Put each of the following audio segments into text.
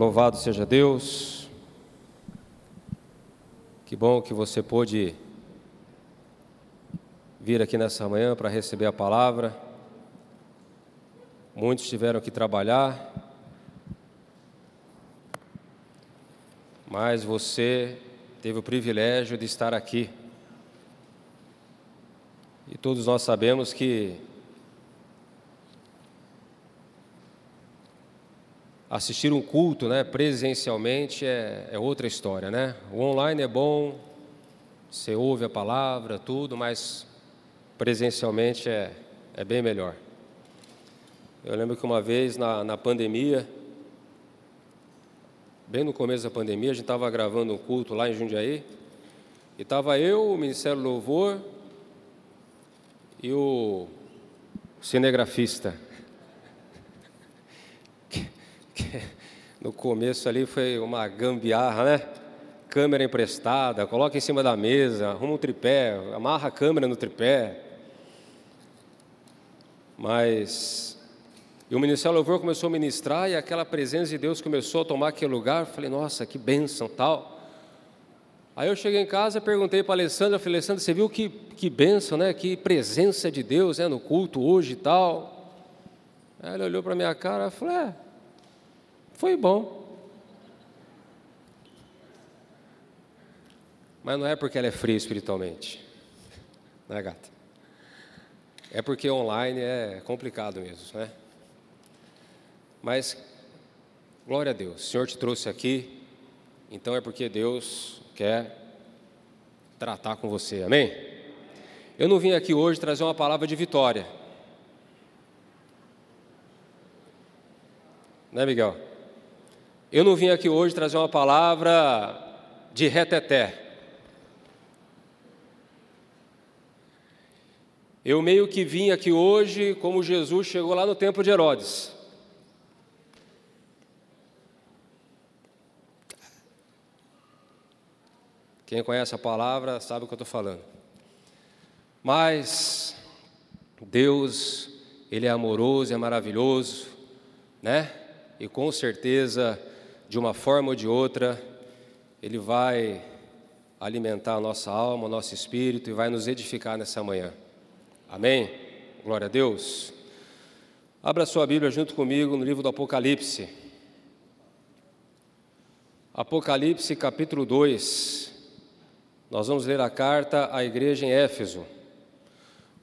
Louvado seja Deus. Que bom que você pôde vir aqui nessa manhã para receber a palavra. Muitos tiveram que trabalhar, mas você teve o privilégio de estar aqui. E todos nós sabemos que assistir um culto né, presencialmente é, é, outra história. Né? O online é bom, você ouve a palavra, tudo, mas presencialmente é, é bem melhor. Eu lembro que uma vez na, na pandemia, bem no começo da pandemia, a gente estava gravando um culto lá em Jundiaí, e estava eu, o Ministério Louvor e o cinegrafista. No começo ali foi uma gambiarra, né? Câmera emprestada, coloca em cima da mesa, arruma um tripé, amarra a câmera no tripé. Mas e o Ministério Louvor começou a ministrar e aquela presença de Deus começou a tomar aquele lugar. Falei, nossa, que bênção tal. Aí eu cheguei em casa, perguntei para a Alessandra, falei, Alessandra, você viu que, que bênção, né? Que presença de Deus né? no culto hoje e tal. Ela olhou para minha cara e falou, é, foi bom. Mas não é porque ela é fria espiritualmente, né, gata? É porque online é complicado mesmo, né? Mas, glória a Deus, o Senhor te trouxe aqui, então é porque Deus quer tratar com você, amém? Eu não vim aqui hoje trazer uma palavra de vitória, né, Miguel? Eu não vim aqui hoje trazer uma palavra de reteté. Eu meio que vim aqui hoje como Jesus chegou lá no tempo de Herodes. Quem conhece a palavra sabe o que eu estou falando. Mas Deus, Ele é amoroso, é maravilhoso, né? E com certeza de uma forma ou de outra, Ele vai alimentar a nossa alma, o nosso espírito e vai nos edificar nessa manhã. Amém? Glória a Deus. Abra sua Bíblia junto comigo no livro do Apocalipse. Apocalipse capítulo 2. Nós vamos ler a carta à igreja em Éfeso.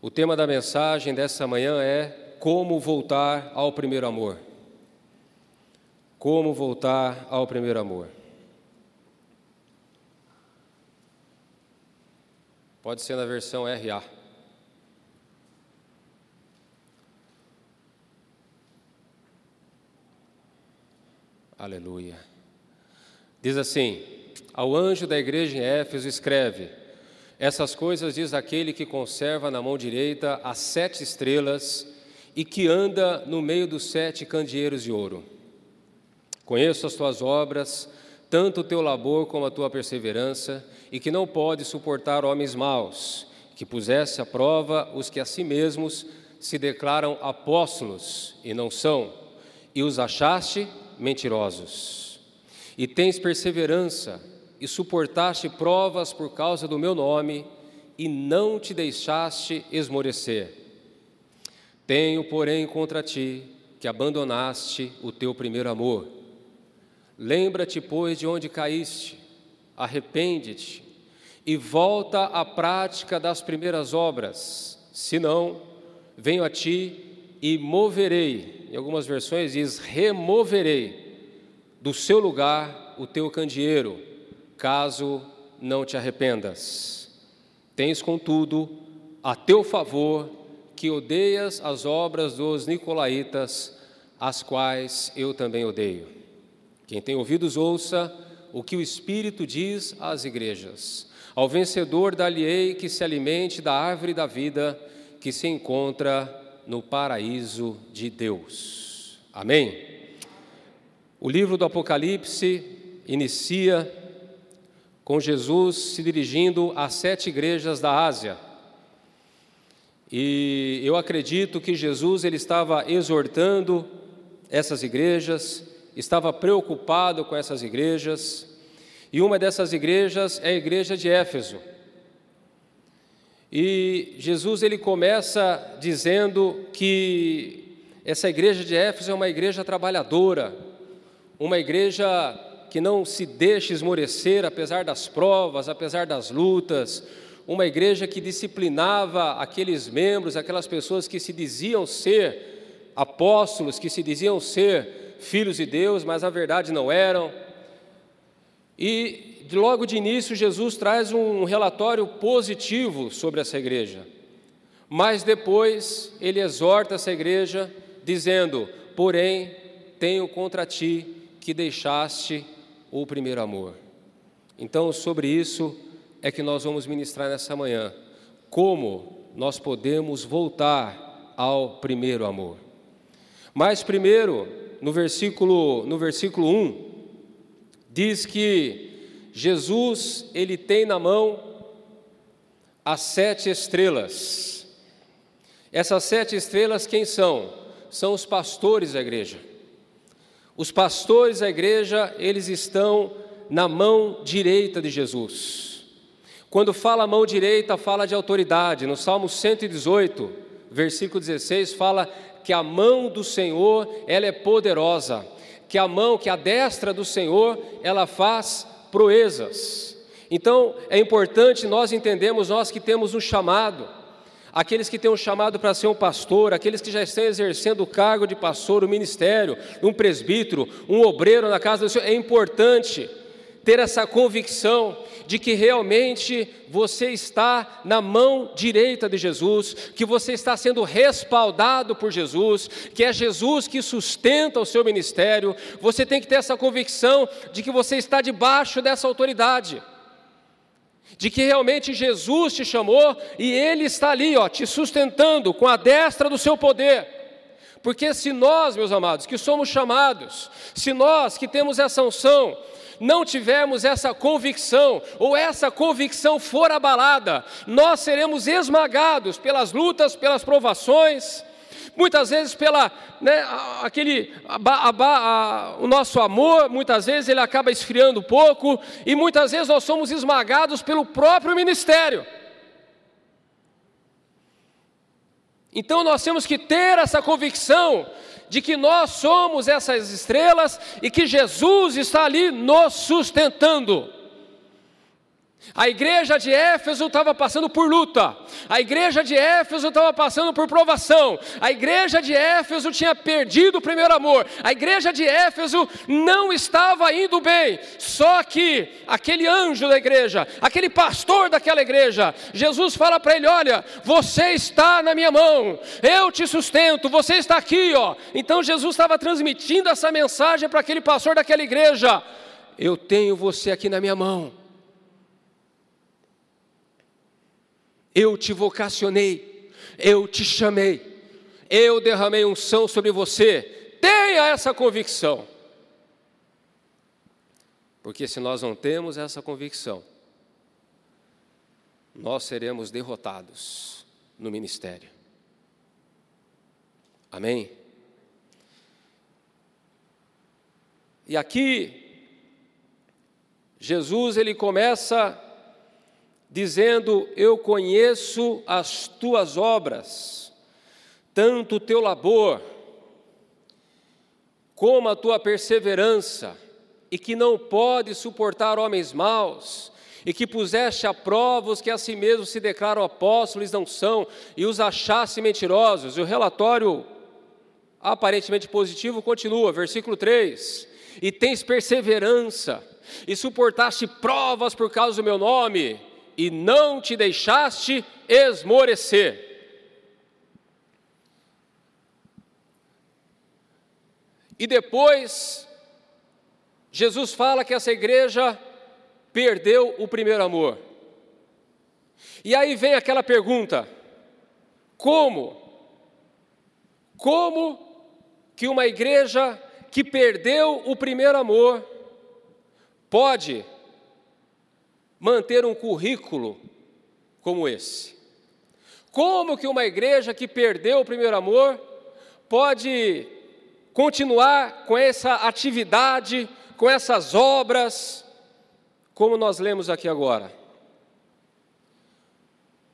O tema da mensagem dessa manhã é Como voltar ao primeiro amor. Como voltar ao primeiro amor? Pode ser na versão RA. Aleluia. Diz assim: Ao anjo da igreja em Éfeso escreve: Essas coisas diz aquele que conserva na mão direita as sete estrelas e que anda no meio dos sete candeeiros de ouro. Conheço as tuas obras, tanto o teu labor como a tua perseverança, e que não pode suportar homens maus, que pusesse à prova os que a si mesmos se declaram apóstolos e não são, e os achaste mentirosos. E tens perseverança, e suportaste provas por causa do meu nome, e não te deixaste esmorecer. Tenho, porém, contra ti que abandonaste o teu primeiro amor. Lembra-te, pois, de onde caíste, arrepende-te e volta à prática das primeiras obras, senão venho a ti e moverei, em algumas versões diz removerei do seu lugar o teu candeeiro, caso não te arrependas. Tens, contudo, a teu favor que odeias as obras dos nicolaítas, as quais eu também odeio. Quem tem ouvidos, ouça o que o Espírito diz às igrejas. Ao vencedor, dá-lhe-ei que se alimente da árvore da vida que se encontra no paraíso de Deus. Amém? O livro do Apocalipse inicia com Jesus se dirigindo às sete igrejas da Ásia. E eu acredito que Jesus ele estava exortando essas igrejas estava preocupado com essas igrejas, e uma dessas igrejas é a igreja de Éfeso. E Jesus ele começa dizendo que essa igreja de Éfeso é uma igreja trabalhadora, uma igreja que não se deixa esmorecer apesar das provas, apesar das lutas, uma igreja que disciplinava aqueles membros, aquelas pessoas que se diziam ser apóstolos, que se diziam ser filhos de Deus, mas na verdade não eram. E logo de início Jesus traz um relatório positivo sobre essa igreja. Mas depois ele exorta essa igreja dizendo: "Porém, tenho contra ti que deixaste o primeiro amor". Então, sobre isso é que nós vamos ministrar nessa manhã. Como nós podemos voltar ao primeiro amor. Mas primeiro, no versículo, no versículo 1, diz que Jesus, ele tem na mão as sete estrelas. Essas sete estrelas quem são? São os pastores da igreja. Os pastores da igreja, eles estão na mão direita de Jesus. Quando fala mão direita, fala de autoridade. No Salmo 118, versículo 16, fala que a mão do Senhor, ela é poderosa, que a mão, que a destra do Senhor, ela faz proezas. Então, é importante nós entendemos, nós que temos um chamado, aqueles que têm um chamado para ser um pastor, aqueles que já estão exercendo o cargo de pastor, o ministério, um presbítero, um obreiro na casa do Senhor, é importante ter essa convicção de que realmente você está na mão direita de Jesus, que você está sendo respaldado por Jesus, que é Jesus que sustenta o seu ministério. Você tem que ter essa convicção de que você está debaixo dessa autoridade. De que realmente Jesus te chamou e Ele está ali, ó, te sustentando com a destra do seu poder. Porque se nós, meus amados, que somos chamados, se nós que temos essa unção, não tivermos essa convicção, ou essa convicção for abalada, nós seremos esmagados pelas lutas, pelas provações, muitas vezes pela né, aquele a, o nosso amor, muitas vezes ele acaba esfriando um pouco e muitas vezes nós somos esmagados pelo próprio ministério. Então nós temos que ter essa convicção de que nós somos essas estrelas e que Jesus está ali nos sustentando. A igreja de Éfeso estava passando por luta, a igreja de Éfeso estava passando por provação, a igreja de Éfeso tinha perdido o primeiro amor, a igreja de Éfeso não estava indo bem, só que aquele anjo da igreja, aquele pastor daquela igreja, Jesus fala para ele: Olha, você está na minha mão, eu te sustento, você está aqui, ó. Então Jesus estava transmitindo essa mensagem para aquele pastor daquela igreja: Eu tenho você aqui na minha mão. Eu te vocacionei, eu te chamei, eu derramei unção sobre você. Tenha essa convicção. Porque se nós não temos essa convicção, nós seremos derrotados no ministério. Amém? E aqui, Jesus ele começa dizendo: Eu conheço as tuas obras, tanto o teu labor, como a tua perseverança, e que não pode suportar homens maus, e que puseste a prova os que a si mesmos se declaram apóstolos não são, e os achaste mentirosos. E o relatório aparentemente positivo continua, versículo 3: E tens perseverança, e suportaste provas por causa do meu nome, e não te deixaste esmorecer. E depois, Jesus fala que essa igreja perdeu o primeiro amor. E aí vem aquela pergunta: como? Como que uma igreja que perdeu o primeiro amor pode manter um currículo como esse? Como que uma igreja que perdeu o primeiro amor pode continuar com essa atividade, com essas obras, como nós lemos aqui agora?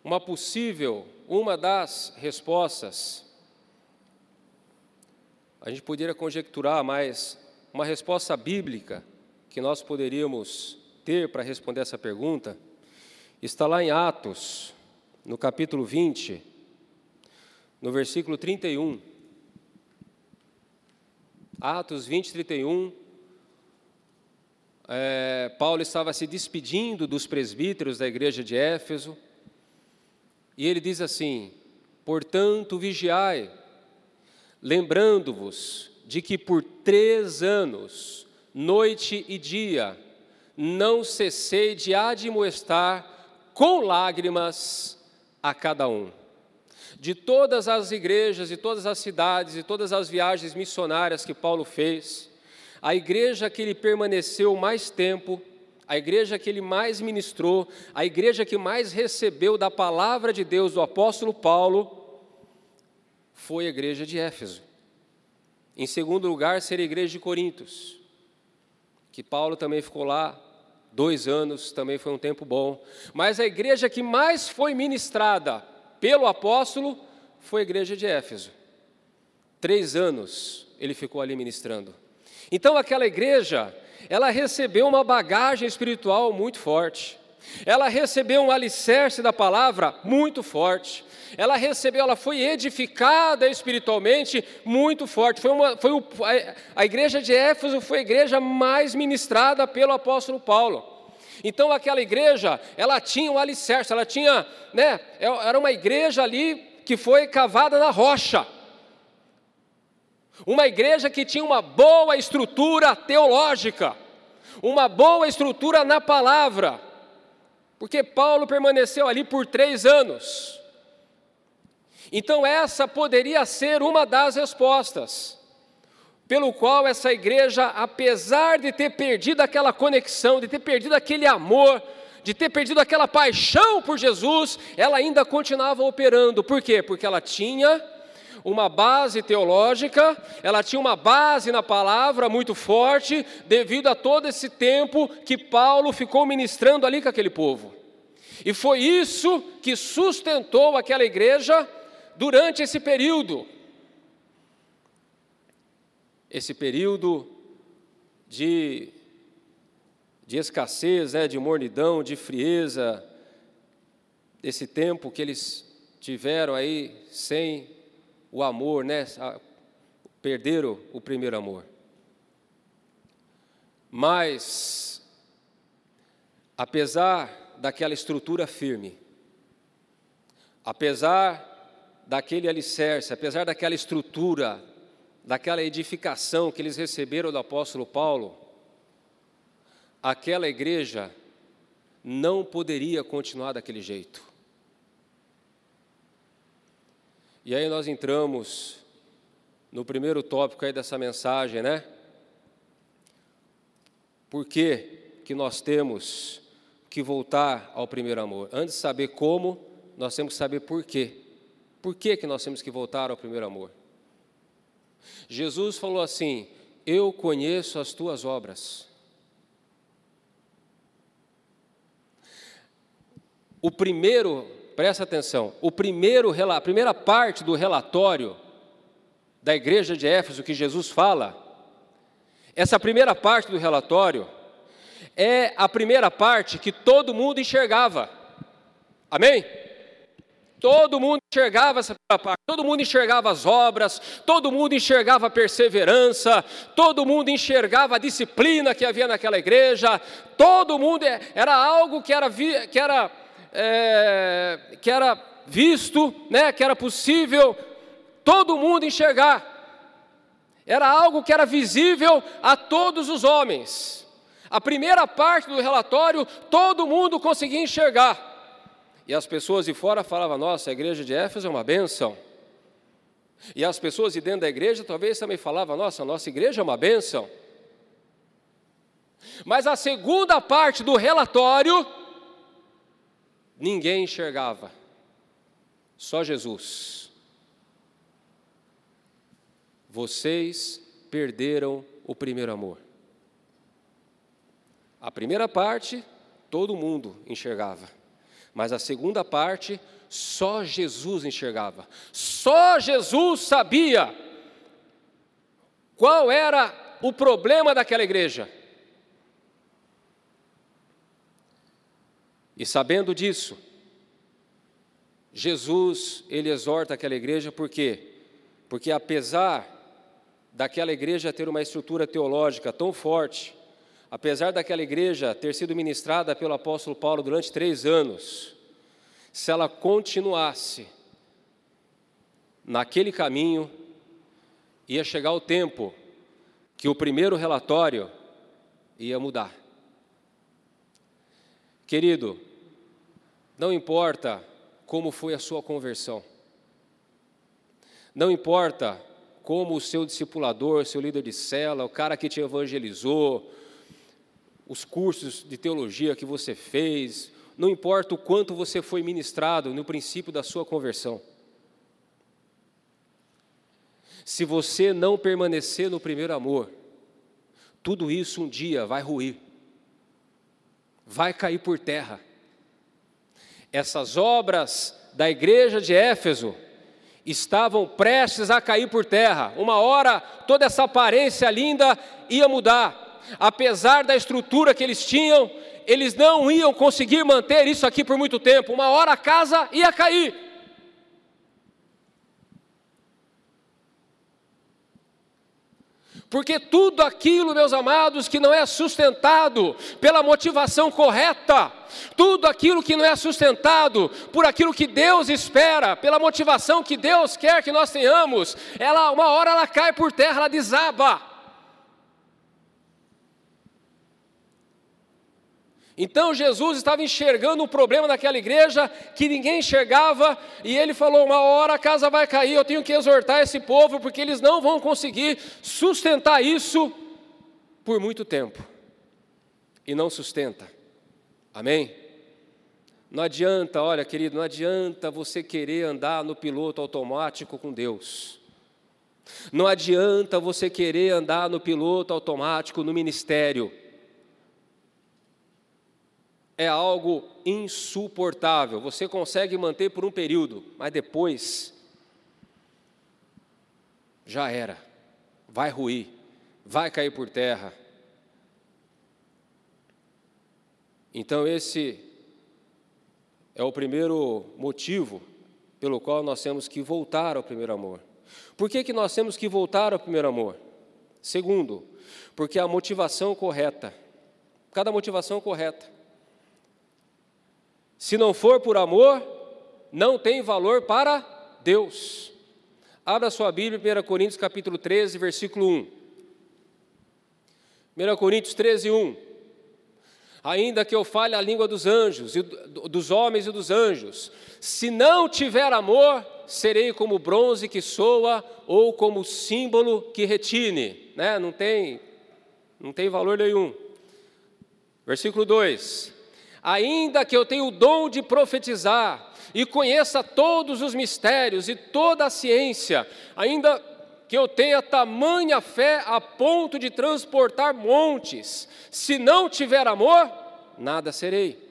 Uma possível, uma das respostas, a gente poderia conjecturar, mas uma resposta bíblica que nós poderíamos ter para responder essa pergunta está lá em Atos, no capítulo 20, no versículo 31. Atos 20, 31. É, Paulo estava se despedindo dos presbíteros da igreja de Éfeso, e ele diz assim: Portanto, vigiai, lembrando-vos de que por três anos, noite e dia, não cessei de admoestar com lágrimas a cada um. De todas as igrejas, e todas as cidades, e todas as viagens missionárias que Paulo fez, a igreja que ele permaneceu mais tempo, a igreja que ele mais ministrou, a igreja que mais recebeu da palavra de Deus do apóstolo Paulo, foi a igreja de Éfeso. Em segundo lugar, seria a igreja de Corintos, que Paulo também ficou lá dois anos também foi um tempo bom. Mas a igreja que mais foi ministrada pelo apóstolo foi a igreja de Éfeso. Três anos ele ficou ali ministrando. Então aquela igreja, ela recebeu uma bagagem espiritual muito forte. Ela recebeu um alicerce da palavra muito forte. Ela recebeu, ela foi edificada espiritualmente muito forte. Foi uma, foi o, a, igreja de Éfeso foi a igreja mais ministrada pelo apóstolo Paulo. Então aquela igreja, ela tinha um alicerce, ela tinha, né, é, era uma igreja ali que foi cavada na rocha. Uma igreja que tinha uma boa estrutura teológica, uma boa estrutura na palavra, porque Paulo permaneceu ali por três anos. Então, essa poderia ser uma das respostas, pelo qual essa igreja, apesar de ter perdido aquela conexão, de ter perdido aquele amor, de ter perdido aquela paixão por Jesus, ela ainda continuava operando. Por quê? Porque ela tinha uma base teológica, ela tinha uma base na palavra muito forte, devido a todo esse tempo que Paulo ficou ministrando ali com aquele povo. E foi isso que sustentou aquela igreja durante esse período. Esse período de, de escassez, né, de mornidão, de frieza, esse tempo que eles tiveram aí sem o amor, né, perderam o primeiro amor. Mas, apesar daquela estrutura firme, apesar daquele alicerce, apesar daquela estrutura, daquela edificação que eles receberam do apóstolo Paulo, aquela igreja não poderia continuar daquele jeito. E aí nós entramos no primeiro tópico aí dessa mensagem, né? Por que, que nós temos que voltar ao primeiro amor? Antes de saber como, nós temos que saber por quê. Por que, que nós temos que voltar ao primeiro amor? Jesus falou assim: Eu conheço as tuas obras. O primeiro, presta atenção, o primeiro, a primeira parte do relatório da igreja de Éfeso que Jesus fala, essa primeira parte do relatório é a primeira parte que todo mundo enxergava. Amém? Todo mundo enxergava essa parte, todo mundo enxergava as obras, todo mundo enxergava a perseverança, todo mundo enxergava a disciplina que havia naquela igreja, todo mundo é, era algo que era, que era, é, que era visto, né, que era possível todo mundo enxergar. Era algo que era visível a todos os homens. A primeira parte do relatório todo mundo conseguia enxergar. E as pessoas de fora falavam: nossa, a igreja de Éfeso é uma benção. E as pessoas de dentro da igreja talvez também falavam: nossa, a nossa igreja é uma benção. Mas a segunda parte do relatório, ninguém enxergava, só Jesus. Vocês perderam o primeiro amor. A primeira parte, todo mundo enxergava, mas a segunda parte, só Jesus enxergava. Só Jesus sabia qual era o problema daquela igreja. E sabendo disso, Jesus, ele exorta aquela igreja por quê? Porque apesar daquela igreja ter uma estrutura teológica tão forte, apesar daquela igreja ter sido ministrada pelo apóstolo Paulo durante três anos, se ela continuasse naquele caminho, ia chegar o tempo que o primeiro relatório ia mudar. Querido, não importa como foi a sua conversão, não importa como o seu discipulador, seu líder de cela, o cara que te evangelizou, os cursos de teologia que você fez, não importa o quanto você foi ministrado no princípio da sua conversão. Se você não permanecer no primeiro amor, tudo isso um dia vai ruir, vai cair por terra. Essas obras da igreja de Éfeso estavam prestes a cair por terra. Uma hora toda essa aparência linda ia mudar. Apesar da estrutura que eles tinham, eles não iam conseguir manter isso aqui por muito tempo. Uma hora a casa ia cair. Porque tudo aquilo, meus amados, que não é sustentado pela motivação correta, tudo aquilo que não é sustentado por aquilo que Deus espera, pela motivação que Deus quer que nós tenhamos, ela uma hora ela cai por terra, ela desaba. Então Jesus estava enxergando um problema daquela igreja que ninguém enxergava, e ele falou: Uma hora a casa vai cair, eu tenho que exortar esse povo, porque eles não vão conseguir sustentar isso por muito tempo. E não sustenta. Amém? Não adianta, olha, querido, não adianta você querer andar no piloto automático com Deus. Não adianta você querer andar no piloto automático no ministério é algo insuportável. Você consegue manter por um período, mas depois já era. Vai ruir, vai cair por terra. Então, esse é o primeiro motivo pelo qual nós temos que voltar ao primeiro amor. Por que, que nós temos que voltar ao primeiro amor? Segundo, porque a motivação correta, cada motivação correta, se não for por amor, não tem valor para Deus. Abra sua Bíblia, 1 Coríntios capítulo 13, versículo 1. 1 Coríntios 13, 1. Ainda que eu fale a língua dos anjos, dos homens e dos anjos, se não tiver amor, serei como bronze que soa ou como símbolo que retine. Né? Não, tem, não tem valor nenhum. Versículo 2: ainda que eu tenha o dom de profetizar e conheça todos os mistérios e toda a ciência, ainda que eu tenha tamanha fé a ponto de transportar montes, se não tiver amor, nada serei.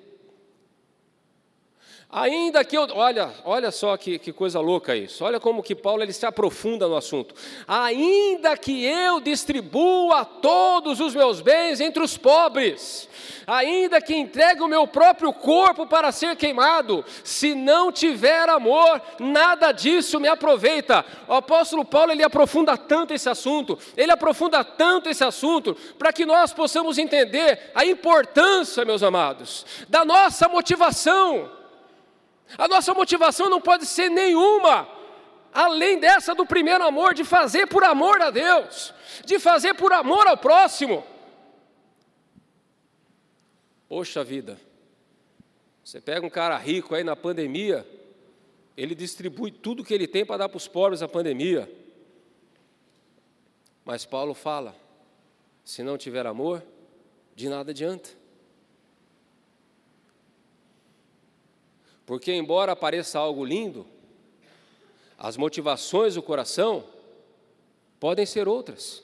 Ainda que eu, olha, olha só que, que, coisa louca isso. Olha como que Paulo ele se aprofunda no assunto. Ainda que eu distribua todos os meus bens entre os pobres, ainda que entregue o meu próprio corpo para ser queimado, se não tiver amor, nada disso me aproveita. O apóstolo Paulo ele aprofunda tanto esse assunto, ele aprofunda tanto esse assunto, para que nós possamos entender a importância, meus amados, da nossa motivação a nossa motivação não pode ser nenhuma, além dessa do primeiro amor, de fazer por amor a Deus, de fazer por amor ao próximo. Poxa vida, você pega um cara rico aí na pandemia, ele distribui tudo que ele tem para dar para os pobres na pandemia. Mas Paulo fala: se não tiver amor, de nada adianta. Porque, embora pareça algo lindo, as motivações do coração podem ser outras.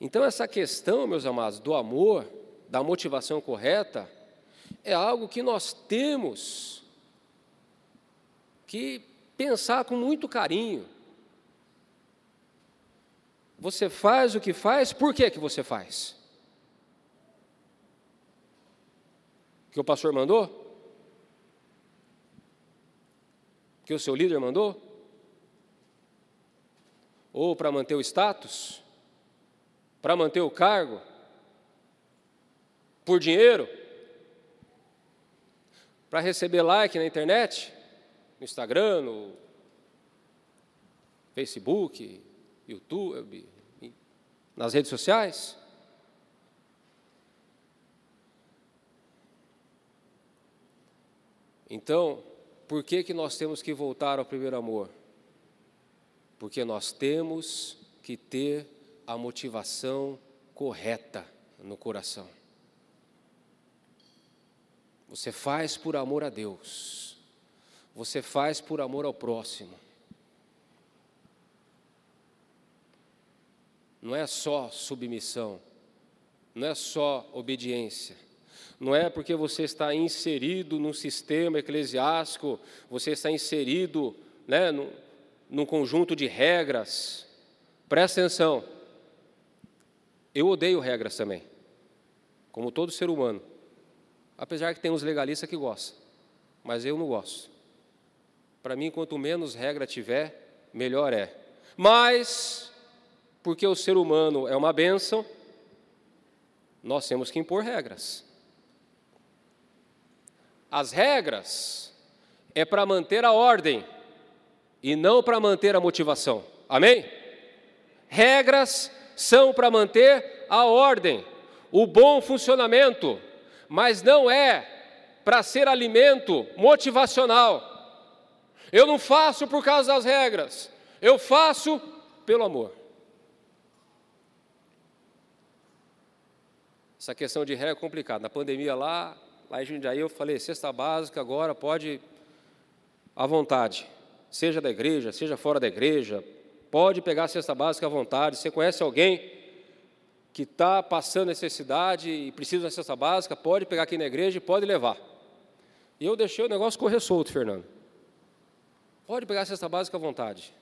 Então, essa questão, meus amados, do amor, da motivação correta, é algo que nós temos que pensar com muito carinho. Você faz o que faz, por que, que você faz? Que o pastor mandou? Que o seu líder mandou? Ou para manter o status? Para manter o cargo? Por dinheiro? Para receber like na internet? No Instagram, no Facebook, YouTube, nas redes sociais? Então, por que, que nós temos que voltar ao primeiro amor? Porque nós temos que ter a motivação correta no coração. Você faz por amor a Deus, você faz por amor ao próximo. não é só submissão, não é só obediência, não é porque você está inserido num sistema eclesiástico, você está inserido né, num, num conjunto de regras. Presta atenção, eu odeio regras também, como todo ser humano, apesar que tem uns legalistas que gostam, mas eu não gosto. Para mim, quanto menos regra tiver, melhor é. Mas porque o ser humano é uma bênção, nós temos que impor regras. As regras é para manter a ordem e não para manter a motivação. Amém? Regras são para manter a ordem, o bom funcionamento, mas não é para ser alimento motivacional. Eu não faço por causa das regras, eu faço pelo amor. Essa questão de ré é complicada. Na pandemia lá, em Jundiaí, eu falei, cesta básica agora pode à vontade. Seja da igreja, seja fora da igreja, pode pegar a cesta básica à vontade. Você conhece alguém que está passando necessidade e precisa da cesta básica, pode pegar aqui na igreja e pode levar. E eu deixei o negócio correr solto, Fernando. Pode pegar a cesta básica à vontade.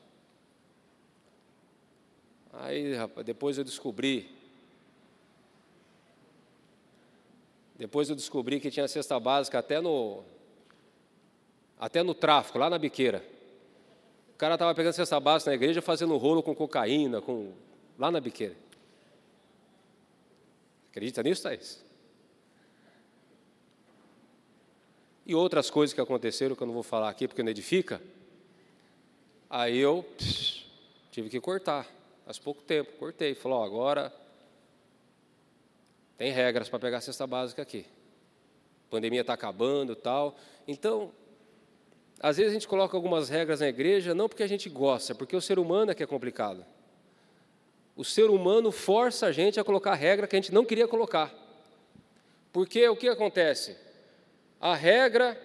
Aí, rapaz, depois eu descobri Depois eu descobri que tinha cesta básica até no até no tráfico, lá na biqueira. O cara estava pegando cesta básica na igreja fazendo rolo com cocaína, com lá na biqueira. Acredita nisso, Thaís? E outras coisas que aconteceram que eu não vou falar aqui porque não edifica. Aí eu tive que cortar. Faz pouco tempo, cortei. Falou, agora tem regras para pegar a cesta básica aqui. A pandemia está acabando tal. Então, às vezes a gente coloca algumas regras na igreja, não porque a gente gosta, porque o ser humano é que é complicado. O ser humano força a gente a colocar regra que a gente não queria colocar. Porque o que acontece? A regra,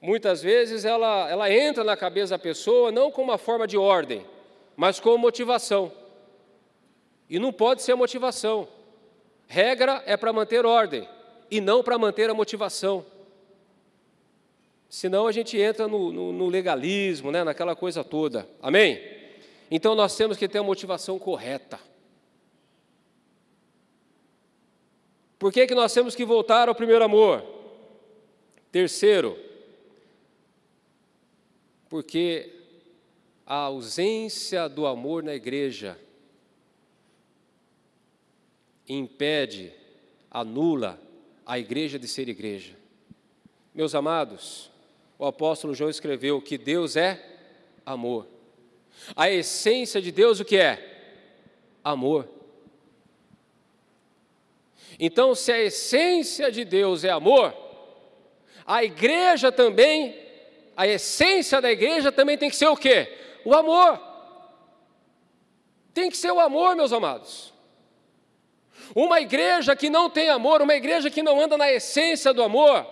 muitas vezes, ela, ela entra na cabeça da pessoa não como uma forma de ordem, mas como motivação. E não pode ser motivação. Regra é para manter ordem e não para manter a motivação. Senão a gente entra no, no, no legalismo, né, naquela coisa toda. Amém? Então nós temos que ter a motivação correta. Por que, que nós temos que voltar ao primeiro amor? Terceiro, porque a ausência do amor na igreja impede, anula a igreja de ser igreja. Meus amados, o apóstolo João escreveu que Deus é amor. A essência de Deus o que é? Amor. Então, se a essência de Deus é amor, a igreja também, a essência da igreja também tem que ser o quê? O amor. Tem que ser o amor, meus amados. Uma igreja que não tem amor, uma igreja que não anda na essência do amor,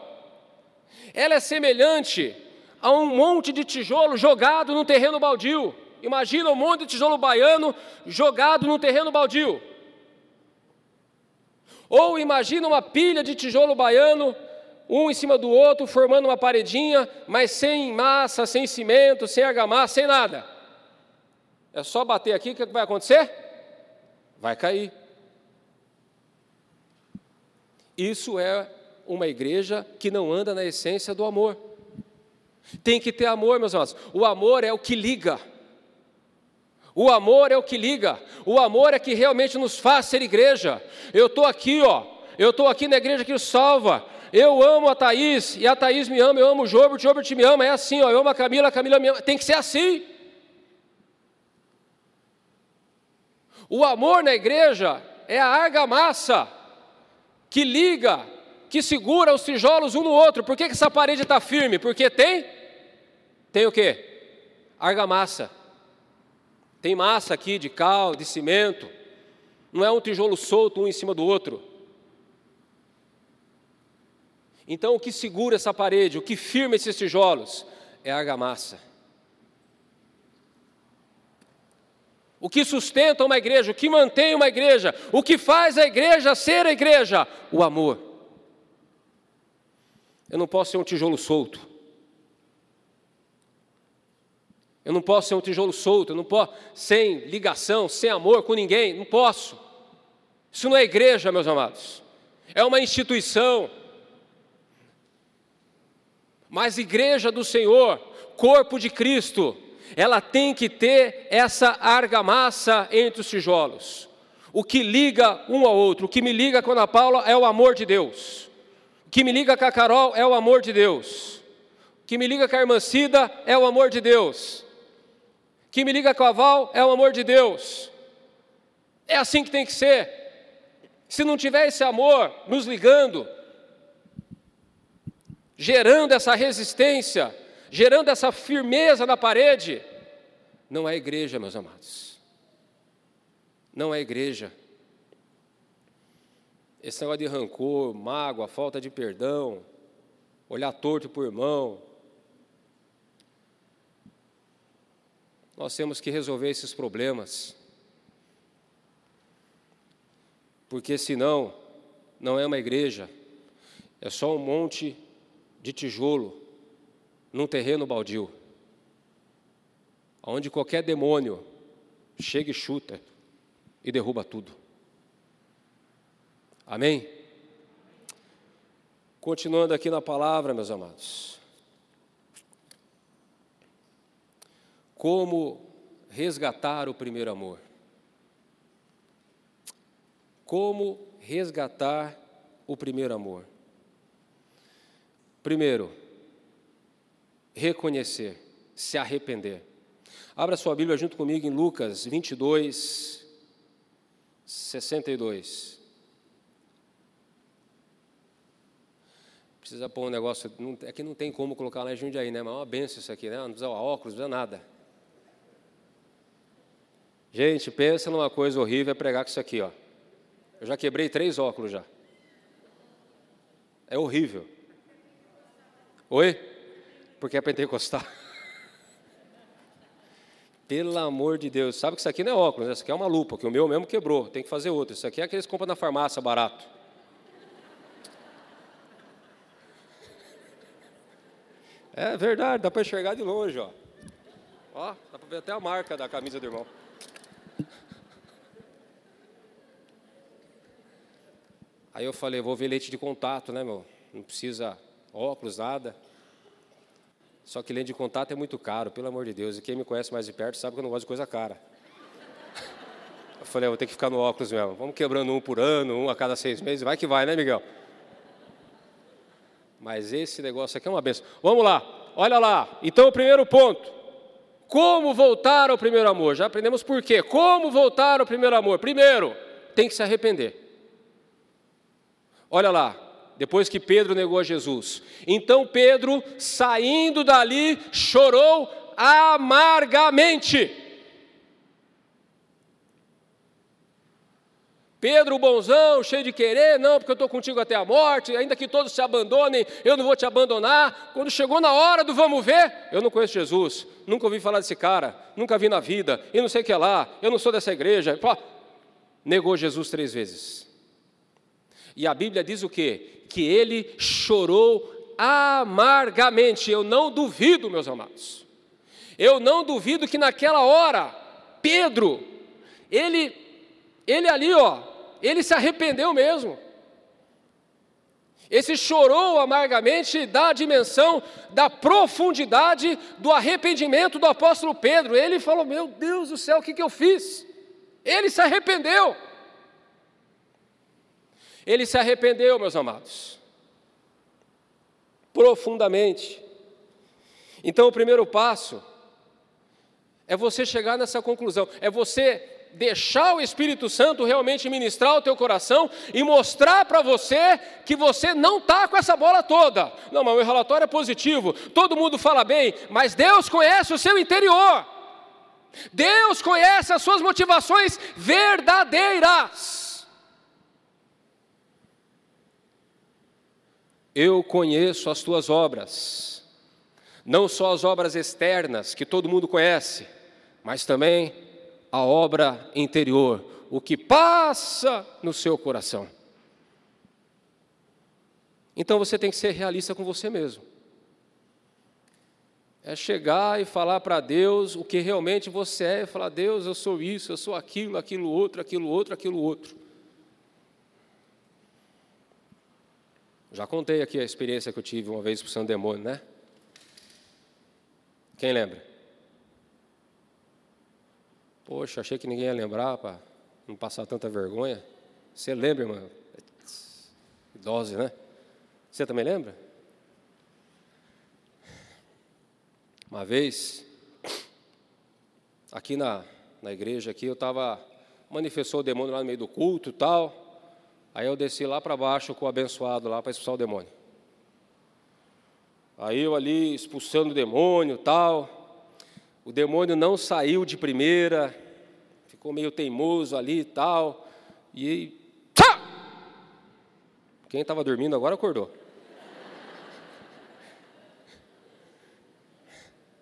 ela é semelhante a um monte de tijolo jogado num terreno baldio. Imagina um monte de tijolo baiano jogado num terreno baldio. Ou imagina uma pilha de tijolo baiano, um em cima do outro, formando uma paredinha, mas sem massa, sem cimento, sem argamassa, sem nada. É só bater aqui, o que vai acontecer? Vai cair. Isso é uma igreja que não anda na essência do amor. Tem que ter amor, meus amados. O amor é o que liga. O amor é o que liga. O amor é que realmente nos faz ser igreja. Eu estou aqui, ó. Eu estou aqui na igreja que nos salva. Eu amo a Thaís e a Thaís me ama. Eu amo o Jobert, o Jobert me ama. É assim, ó. Eu amo a Camila, a Camila me ama. Tem que ser assim. O amor na igreja é a argamassa que liga, que segura os tijolos um no outro. Por que, que essa parede está firme? Porque tem, tem o quê? Argamassa. Tem massa aqui de cal, de cimento. Não é um tijolo solto um em cima do outro. Então, o que segura essa parede, o que firma esses tijolos, é a argamassa. O que sustenta uma igreja, o que mantém uma igreja, o que faz a igreja ser a igreja? O amor. Eu não posso ser um tijolo solto. Eu não posso ser um tijolo solto, eu não posso sem ligação, sem amor com ninguém, não posso. Isso não é igreja, meus amados. É uma instituição. Mas igreja do Senhor, corpo de Cristo, ela tem que ter essa argamassa entre os tijolos. O que liga um ao outro, o que me liga com a Ana Paula é o amor de Deus. O que me liga com a Carol é o amor de Deus. O que me liga com a irmã Cida é o amor de Deus. O que me liga com a Val é o amor de Deus. É assim que tem que ser. Se não tiver esse amor nos ligando, gerando essa resistência, gerando essa firmeza na parede, não é igreja, meus amados. Não é igreja. Esse negócio de rancor, mágoa, falta de perdão, olhar torto para o irmão. Nós temos que resolver esses problemas. Porque senão, não é uma igreja, é só um monte de tijolo num terreno baldio, onde qualquer demônio chega e chuta e derruba tudo. Amém? Continuando aqui na palavra, meus amados. Como resgatar o primeiro amor? Como resgatar o primeiro amor? Primeiro, reconhecer, se arrepender. Abra sua Bíblia junto comigo em Lucas 22, 62. Precisa pôr um negócio, não, é que não tem como colocar lá em Jundiaí, né? Mas é uma benção isso aqui, né? Não precisa óculos, não precisa nada. Gente, pensa numa coisa horrível é pregar com isso aqui, ó. Eu já quebrei três óculos já. É horrível. Oi? Porque é pentecostal. Pelo amor de Deus, sabe que isso aqui não é óculos, isso aqui é uma lupa, que o meu mesmo quebrou, tem que fazer outro. Isso aqui é aqueles que compram na farmácia barato. É verdade, dá para enxergar de longe, ó. Ó, dá para ver até a marca da camisa do irmão. Aí eu falei, vou ver leite de contato, né, meu? Não precisa óculos, nada. Só que lente de contato é muito caro, pelo amor de Deus. E quem me conhece mais de perto sabe que eu não gosto de coisa cara. Eu falei, eu vou ter que ficar no óculos mesmo. Vamos quebrando um por ano, um a cada seis meses. Vai que vai, né, Miguel? Mas esse negócio aqui é uma benção. Vamos lá, olha lá. Então, o primeiro ponto. Como voltar ao primeiro amor? Já aprendemos por quê. Como voltar ao primeiro amor? Primeiro, tem que se arrepender. Olha lá, depois que Pedro negou a Jesus. Então Pedro, saindo dali, chorou amargamente. Pedro, bonzão, cheio de querer, não, porque eu estou contigo até a morte, ainda que todos se abandonem, eu não vou te abandonar. Quando chegou na hora do vamos ver, eu não conheço Jesus, nunca ouvi falar desse cara, nunca vi na vida, e não sei o que é lá, eu não sou dessa igreja. Pô, negou Jesus três vezes. E a Bíblia diz o quê? Que ele chorou amargamente. Eu não duvido, meus amados. Eu não duvido que naquela hora, Pedro, ele, ele ali, ó, ele se arrependeu mesmo. Esse chorou amargamente dá a dimensão da profundidade do arrependimento do apóstolo Pedro. Ele falou: Meu Deus do céu, o que, que eu fiz? Ele se arrependeu. Ele se arrependeu, meus amados, profundamente. Então, o primeiro passo é você chegar nessa conclusão, é você deixar o Espírito Santo realmente ministrar o teu coração e mostrar para você que você não está com essa bola toda. Não, mas o relatório é positivo, todo mundo fala bem, mas Deus conhece o seu interior. Deus conhece as suas motivações verdadeiras. Eu conheço as tuas obras, não só as obras externas que todo mundo conhece, mas também a obra interior, o que passa no seu coração. Então você tem que ser realista com você mesmo. É chegar e falar para Deus o que realmente você é, falar: Deus, eu sou isso, eu sou aquilo, aquilo outro, aquilo outro, aquilo outro. Já contei aqui a experiência que eu tive uma vez para o Demônio, né? Quem lembra? Poxa, achei que ninguém ia lembrar para não passar tanta vergonha. Você lembra, irmão? Idosa, né? Você também lembra? Uma vez, aqui na, na igreja, aqui, eu estava, manifestou o demônio lá no meio do culto e tal, aí eu desci lá para baixo com o abençoado lá para expulsar o demônio. Aí eu ali expulsando o demônio tal, o demônio não saiu de primeira, ficou meio teimoso ali e tal. E tchá! quem estava dormindo agora acordou.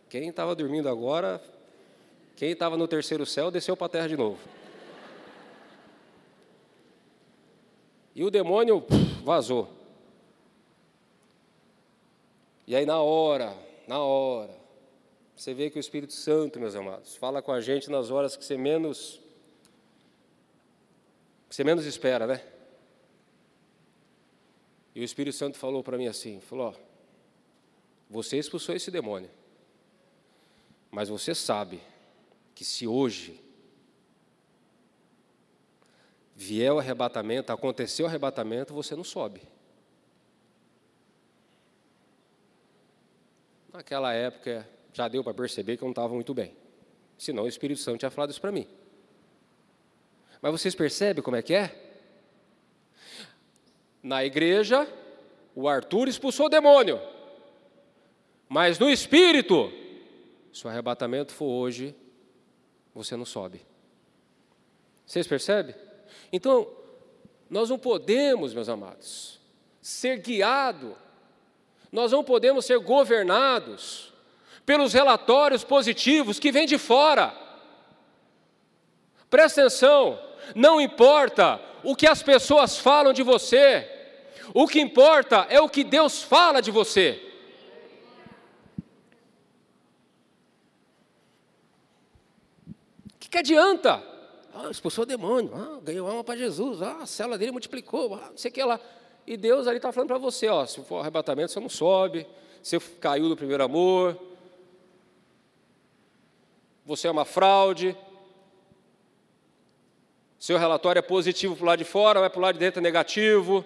Quem estava dormindo agora, quem estava no terceiro céu, desceu para a terra de novo. E o demônio vazou. E aí, na hora, na hora, você vê que o Espírito Santo, meus amados, fala com a gente nas horas que você menos que você menos espera, né? E o Espírito Santo falou para mim assim, falou: ó, você expulsou esse demônio. Mas você sabe que se hoje vier o arrebatamento, acontecer o arrebatamento, você não sobe. Naquela época, já deu para perceber que eu não estava muito bem. Senão o Espírito Santo tinha falado isso para mim. Mas vocês percebem como é que é? Na igreja, o Arthur expulsou o demônio. Mas no espírito, se o arrebatamento for hoje, você não sobe. Vocês percebem? Então, nós não podemos, meus amados, ser guiados, nós não podemos ser governados pelos relatórios positivos que vêm de fora. Presta atenção, não importa o que as pessoas falam de você, o que importa é o que Deus fala de você. O que, que adianta? Ah, expulsou o demônio, ah, ganhou alma para Jesus, ah, a célula dele multiplicou, ah, não sei o que lá. E Deus ali está falando para você, ó, se for arrebatamento, você não sobe, você caiu do primeiro amor, você é uma fraude. Seu relatório é positivo para o lado de fora, vai para o lado de dentro é negativo.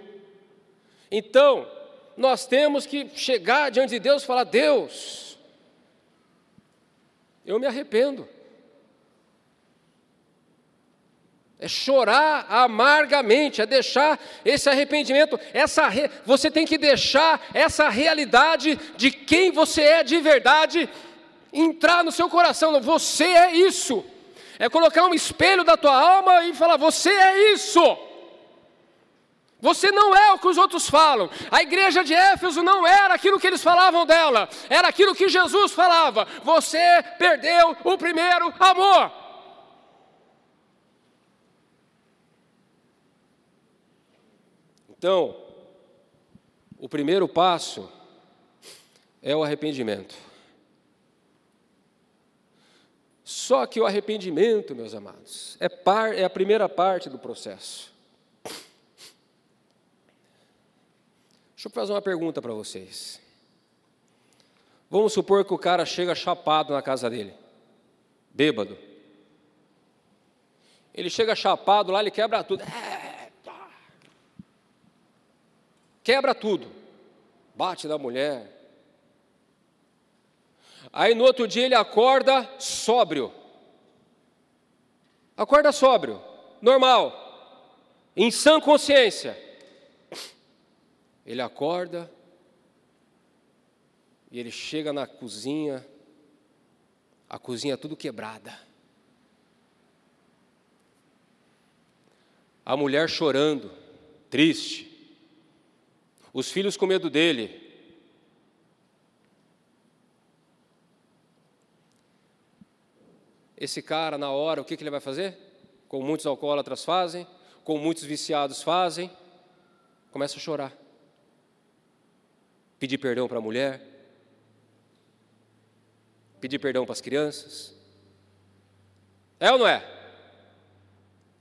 Então, nós temos que chegar diante de Deus e falar: Deus, eu me arrependo. É chorar amargamente, é deixar esse arrependimento, essa re... você tem que deixar essa realidade de quem você é de verdade entrar no seu coração. Você é isso. É colocar um espelho da tua alma e falar: Você é isso. Você não é o que os outros falam. A igreja de Éfeso não era aquilo que eles falavam dela, era aquilo que Jesus falava. Você perdeu o primeiro amor. Então, o primeiro passo é o arrependimento. Só que o arrependimento, meus amados, é, par, é a primeira parte do processo. Deixa eu fazer uma pergunta para vocês. Vamos supor que o cara chega chapado na casa dele, bêbado. Ele chega chapado lá, ele quebra tudo. É, tá. Quebra tudo. Bate da mulher. Aí no outro dia ele acorda sóbrio. Acorda sóbrio, normal, em sã consciência. Ele acorda e ele chega na cozinha, a cozinha tudo quebrada. A mulher chorando, triste. Os filhos com medo dele. Esse cara, na hora, o que, ele vai fazer? Como muitos alcoólatras fazem, como muitos viciados fazem, começa a chorar pedir perdão para a mulher, pedir perdão para as crianças. É ou não é?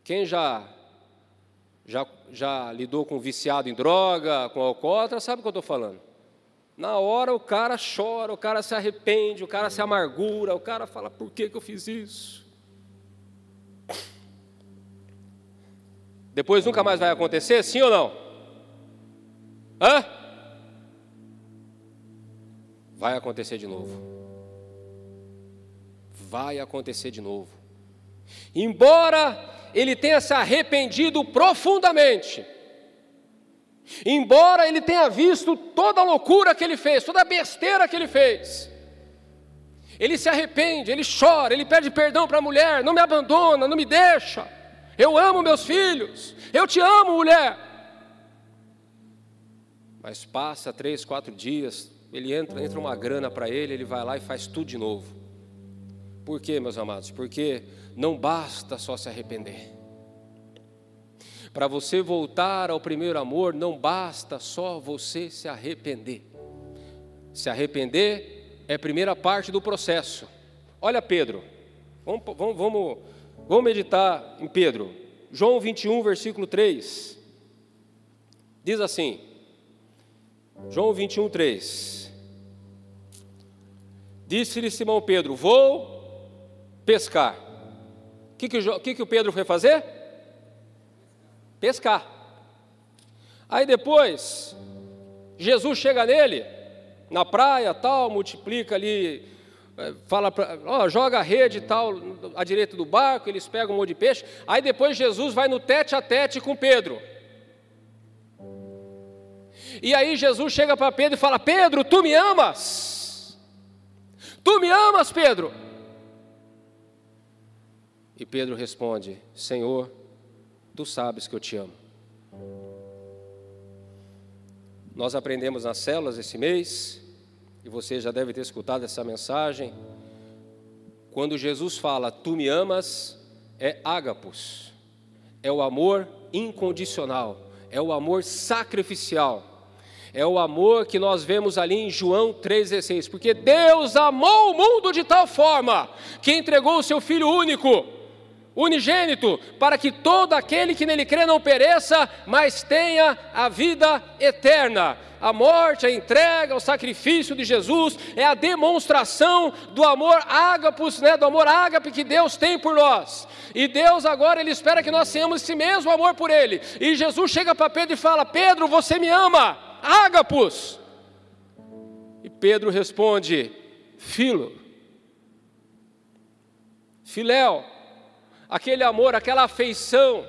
Quem já, já, já lidou com viciado em droga, com alcoólatra, sabe o que eu estou falando. Na hora o cara chora, o cara se arrepende, o cara se amargura, o cara fala: por que, que eu fiz isso? Depois nunca mais vai acontecer, sim ou não? Hã? Vai acontecer de novo. Vai acontecer de novo. Embora ele tenha se arrependido profundamente, embora ele tenha visto toda a loucura que ele fez, toda a besteira que ele fez, ele se arrepende, ele chora, ele pede perdão para a mulher: não me abandona, não me deixa, eu amo meus filhos, eu te amo, mulher. Mas passa três, quatro dias, ele entra, entra uma grana para ele, ele vai lá e faz tudo de novo. Por quê, meus amados? Porque não basta só se arrepender. Para você voltar ao primeiro amor, não basta só você se arrepender. Se arrepender é a primeira parte do processo. Olha Pedro, vamos, vamos, vamos, meditar em Pedro. João 21, versículo 3. Diz assim: João 21, 3. Disse-lhe Simão Pedro: Vou pescar. O que, que, que, que o Pedro foi fazer? Pescar. Aí depois, Jesus chega nele, na praia, tal, multiplica ali, é, fala para, ó, joga a rede tal, à direita do barco, eles pegam um monte de peixe. Aí depois Jesus vai no tete a tete com Pedro. E aí Jesus chega para Pedro e fala: Pedro, tu me amas? Tu me amas, Pedro? E Pedro responde: Senhor, tu sabes que eu te amo. Nós aprendemos nas células esse mês, e você já deve ter escutado essa mensagem. Quando Jesus fala, tu me amas, é ágapos, é o amor incondicional, é o amor sacrificial é o amor que nós vemos ali em João 3,16. Porque Deus amou o mundo de tal forma que entregou o seu Filho único, unigênito, para que todo aquele que nele crê não pereça, mas tenha a vida eterna. A morte, a entrega, o sacrifício de Jesus é a demonstração do amor ágapos, né, do amor ágape que Deus tem por nós. E Deus agora ele espera que nós tenhamos esse mesmo amor por ele. E Jesus chega para Pedro e fala: "Pedro, você me ama?" ágapos. E Pedro responde: Filo, filéu, aquele amor, aquela afeição,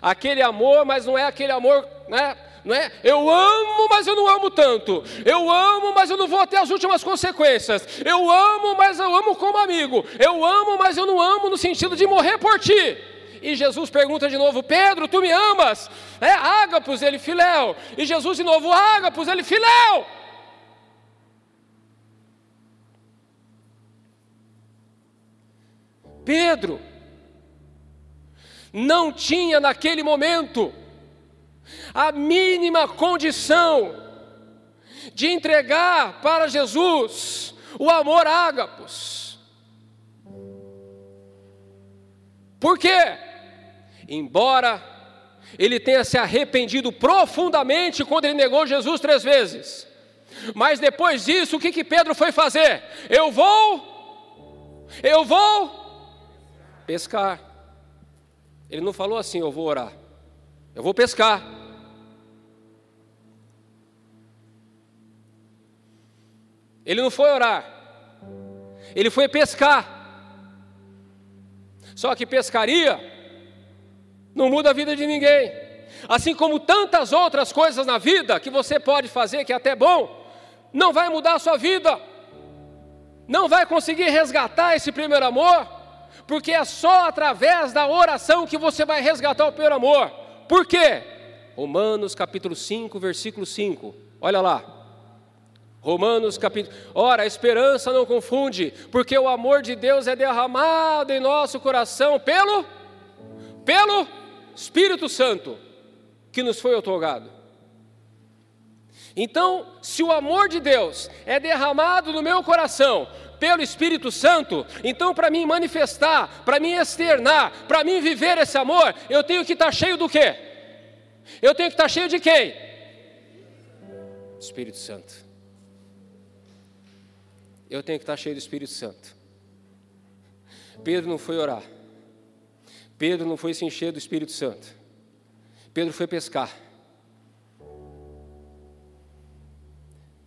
aquele amor, mas não é aquele amor, né? Não é? Eu amo, mas eu não amo tanto. Eu amo, mas eu não vou até as últimas consequências. Eu amo, mas eu amo como amigo. Eu amo, mas eu não amo no sentido de morrer por ti. E Jesus pergunta de novo: Pedro, tu me amas? É Ágapos, ele filéu. E Jesus de novo: Ágapos, ele filéu. Pedro não tinha naquele momento a mínima condição de entregar para Jesus o amor ágapos. Por quê? Embora ele tenha se arrependido profundamente quando ele negou Jesus três vezes, mas depois disso, o que, que Pedro foi fazer? Eu vou, eu vou pescar. Ele não falou assim, eu vou orar, eu vou pescar. Ele não foi orar, ele foi pescar. Só que pescaria não muda a vida de ninguém. Assim como tantas outras coisas na vida que você pode fazer, que é até bom, não vai mudar a sua vida, não vai conseguir resgatar esse primeiro amor, porque é só através da oração que você vai resgatar o primeiro amor. Por quê? Romanos capítulo 5, versículo 5. Olha lá. Romanos capítulo. Ora, a esperança não confunde, porque o amor de Deus é derramado em nosso coração pelo pelo Espírito Santo que nos foi otorgado. Então, se o amor de Deus é derramado no meu coração pelo Espírito Santo, então para mim manifestar, para mim externar, para mim viver esse amor, eu tenho que estar tá cheio do quê? Eu tenho que estar tá cheio de quem? Espírito Santo. Eu tenho que estar tá cheio do Espírito Santo. Pedro não foi orar. Pedro não foi se encher do Espírito Santo. Pedro foi pescar.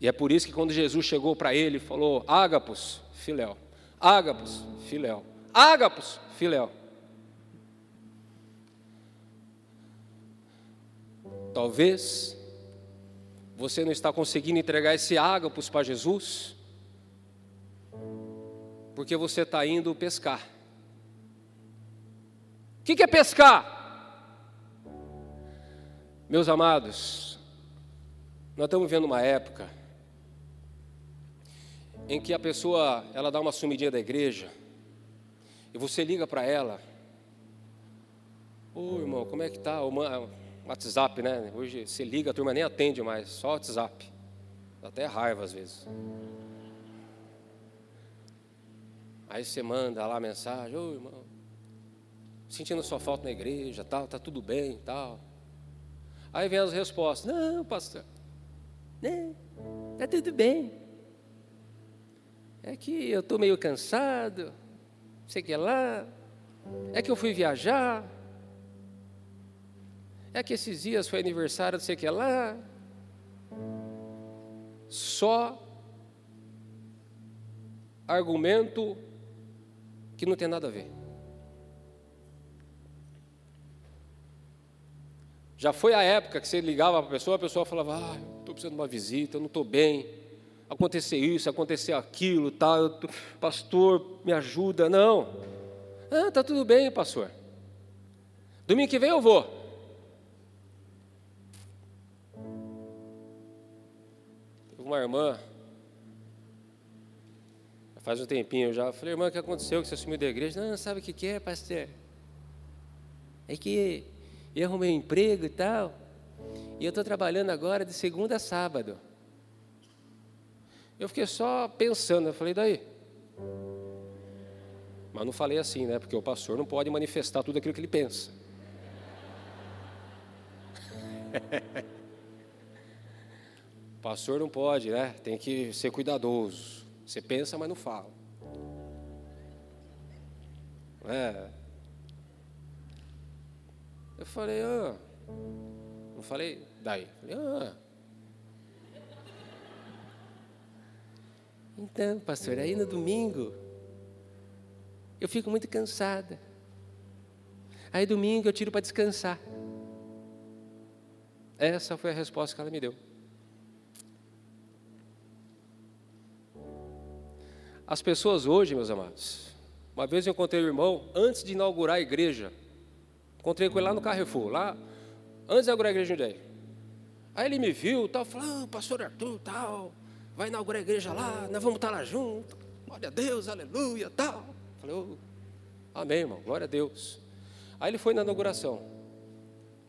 E é por isso que quando Jesus chegou para ele, falou: Ágapos, filéu, Ágapos, filéu, Ágapos, filéu. Talvez você não está conseguindo entregar esse ágapos para Jesus, porque você está indo pescar. O que, que é pescar? Meus amados, nós estamos vendo uma época em que a pessoa ela dá uma sumidinha da igreja e você liga para ela, ô irmão, como é que tá? O WhatsApp, né? Hoje você liga, a turma nem atende mais, só WhatsApp. Dá até raiva às vezes. Aí você manda lá a mensagem, ô irmão, sentindo sua falta na igreja, tal, tá tudo bem, tal. Aí vem as respostas, não, pastor, né? Tá tudo bem. É que eu estou meio cansado, sei que lá. É que eu fui viajar. É que esses dias foi aniversário, sei que lá. Só argumento que não tem nada a ver. Já foi a época que você ligava para a pessoa, a pessoa falava: Ah, estou precisando de uma visita, eu não estou bem acontecer isso, acontecer aquilo, tal, tá, pastor, me ajuda. Não. Ah, tá tudo bem, pastor. Domingo que vem eu vou. Uma irmã, faz um tempinho já, eu falei, irmã, o que aconteceu que você sumiu da igreja? Não, sabe o que, que é, pastor? É que eu arrumei um emprego e tal, e eu estou trabalhando agora de segunda a sábado. Eu fiquei só pensando, eu falei, daí? Mas não falei assim, né? Porque o pastor não pode manifestar tudo aquilo que ele pensa. o pastor não pode, né? Tem que ser cuidadoso. Você pensa, mas não fala. É. Eu falei, ah. Não falei, daí. Falei, ah. Então, pastor, aí no domingo eu fico muito cansada. Aí domingo eu tiro para descansar. Essa foi a resposta que ela me deu. As pessoas hoje, meus amados, uma vez eu encontrei o irmão antes de inaugurar a igreja. Encontrei com ele lá no Carrefour, lá antes de inaugurar a igreja de Aí ele me viu, tal, falou, ah, pastor Arthur, tal vai inaugurar a igreja lá, nós vamos estar lá junto, glória a Deus, aleluia, tal. Falei, oh, amém, irmão, glória a Deus. Aí ele foi na inauguração,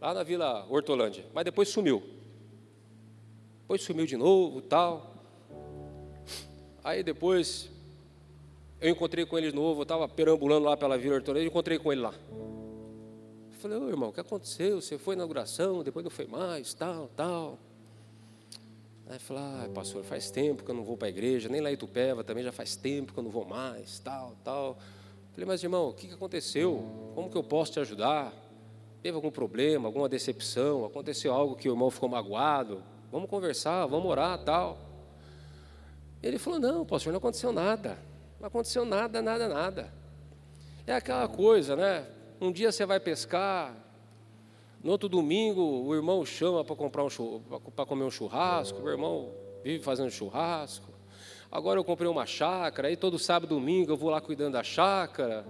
lá na Vila Hortolândia, mas depois sumiu. Depois sumiu de novo, tal. Aí depois eu encontrei com ele de novo, eu estava perambulando lá pela Vila Hortolândia, encontrei com ele lá. falei, ô irmão, o que aconteceu? Você foi na inauguração, depois não foi mais, tal, tal. Aí falou, ah, pastor, faz tempo que eu não vou para a igreja, nem lá em Itupeva também já faz tempo que eu não vou mais, tal, tal. Falei, mas irmão, o que aconteceu? Como que eu posso te ajudar? Teve algum problema, alguma decepção? Aconteceu algo que o irmão ficou magoado? Vamos conversar, vamos orar, tal. Ele falou, não, pastor, não aconteceu nada. Não aconteceu nada, nada, nada. É aquela coisa, né? Um dia você vai pescar, no outro domingo o irmão chama para comprar um comer um churrasco, o irmão vive fazendo churrasco. Agora eu comprei uma chácara, aí todo sábado e domingo eu vou lá cuidando da chácara.